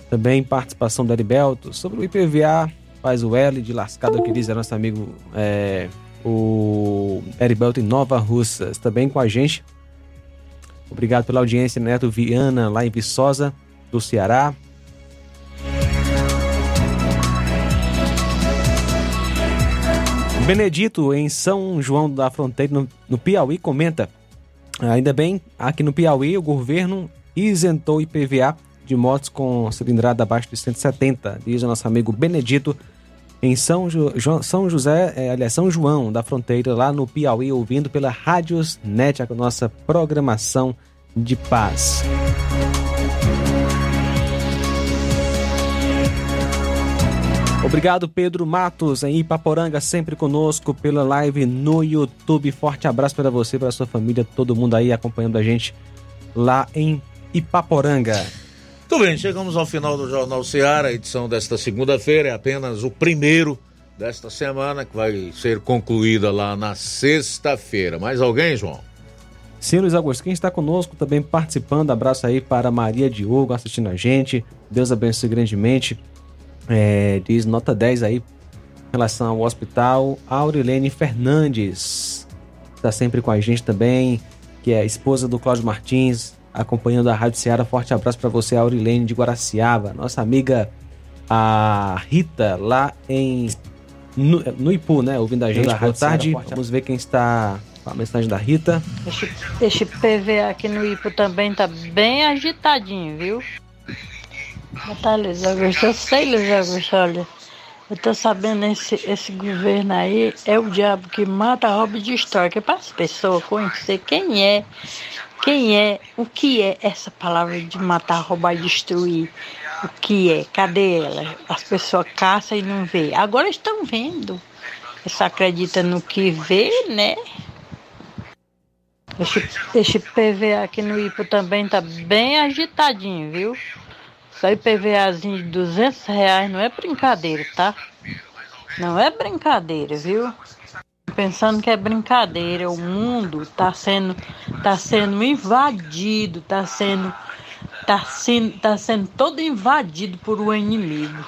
Speaker 3: Também participação do Heriberto sobre o IPVA. Faz o L de lascado que diz é nosso amigo é, o Heriberto em Nova Russas. Também com a gente. Obrigado pela audiência, Neto Viana, lá em Viçosa, do Ceará. Benedito, em São João da Fronteira, no, Piauí, comenta: ainda bem, aqui no Piauí, o governo isentou IPVA de motos com cilindrada abaixo de 170, diz o nosso amigo Benedito, em São, jo, São José, é, aliás, São João da Fronteira, lá no Piauí, ouvindo pela Rádios Net, a nossa programação de paz. Obrigado, Pedro Matos, em Ipaporanga, sempre conosco pela live no YouTube. Forte abraço para você, para sua família, todo mundo aí acompanhando a gente lá em Ipaporanga.
Speaker 2: Tudo bem, chegamos ao final do Jornal Seara, a edição desta segunda-feira é apenas o primeiro desta semana, que vai ser concluída lá na sexta-feira. Mais alguém, João?
Speaker 3: Sim, Luiz Augusto, quem está conosco também participando, abraço aí para Maria Diogo assistindo a gente. Deus abençoe grandemente é, diz nota 10 aí em relação ao hospital. Aurilene Fernandes está sempre com a gente também, que é esposa do Cláudio Martins, acompanhando a Rádio Ceará. Forte abraço para você, Aurilene de Guaraciaba. Nossa amiga a Rita, lá em no, no Ipu, né? Ouvindo a gente. Boa tarde. Vamos ver quem está a mensagem da Rita.
Speaker 34: Esse, esse PV aqui no Ipu também tá bem agitadinho, viu? Augusto. Eu sei, Luiz olha. Eu tô sabendo esse, esse governo aí é o diabo que mata, rouba e destrói. Que é para as pessoas conhecer quem é, quem é, o que é essa palavra de matar, roubar e destruir. O que é? Cadê ela? As pessoas caçam e não vê. Agora estão vendo. Você acredita no que vê, né? Esse, esse PV aqui no IPO também tá bem agitadinho, viu? Isso aí de 200 reais não é brincadeira, tá? Não é brincadeira, viu? Pensando que é brincadeira, o mundo tá sendo, tá sendo invadido, tá sendo, tá sendo, tá sendo todo invadido por um inimigo.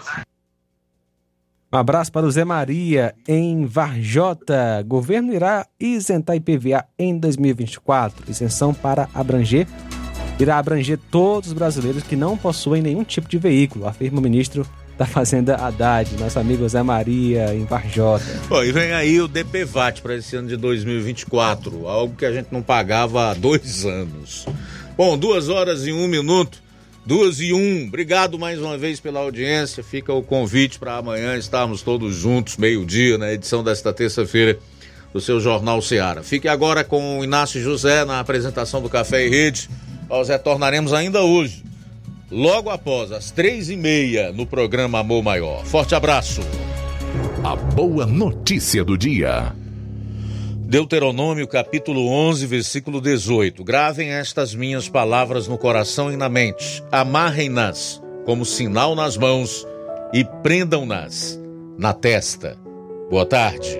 Speaker 3: Um abraço para o Zé Maria em Varjota. Governo irá isentar IPVA em 2024. Isenção para abranger irá abranger todos os brasileiros que não possuem nenhum tipo de veículo, afirma o ministro da Fazenda Haddad, nosso amigo Zé Maria, em Varjota.
Speaker 2: E vem aí o DPVAT para esse ano de 2024, algo que a gente não pagava há dois anos. Bom, duas horas e um minuto, duas e um. Obrigado mais uma vez pela audiência. Fica o convite para amanhã estarmos todos juntos, meio-dia, na edição desta terça-feira do seu Jornal Seara. Fique agora com o Inácio José na apresentação do Café e Rede. Nós retornaremos ainda hoje, logo após as três e meia, no programa Amor Maior. Forte abraço.
Speaker 1: A boa notícia do dia.
Speaker 2: Deuteronômio capítulo 11, versículo 18. Gravem estas minhas palavras no coração e na mente. Amarrem-nas como sinal nas mãos e prendam-nas na testa. Boa tarde.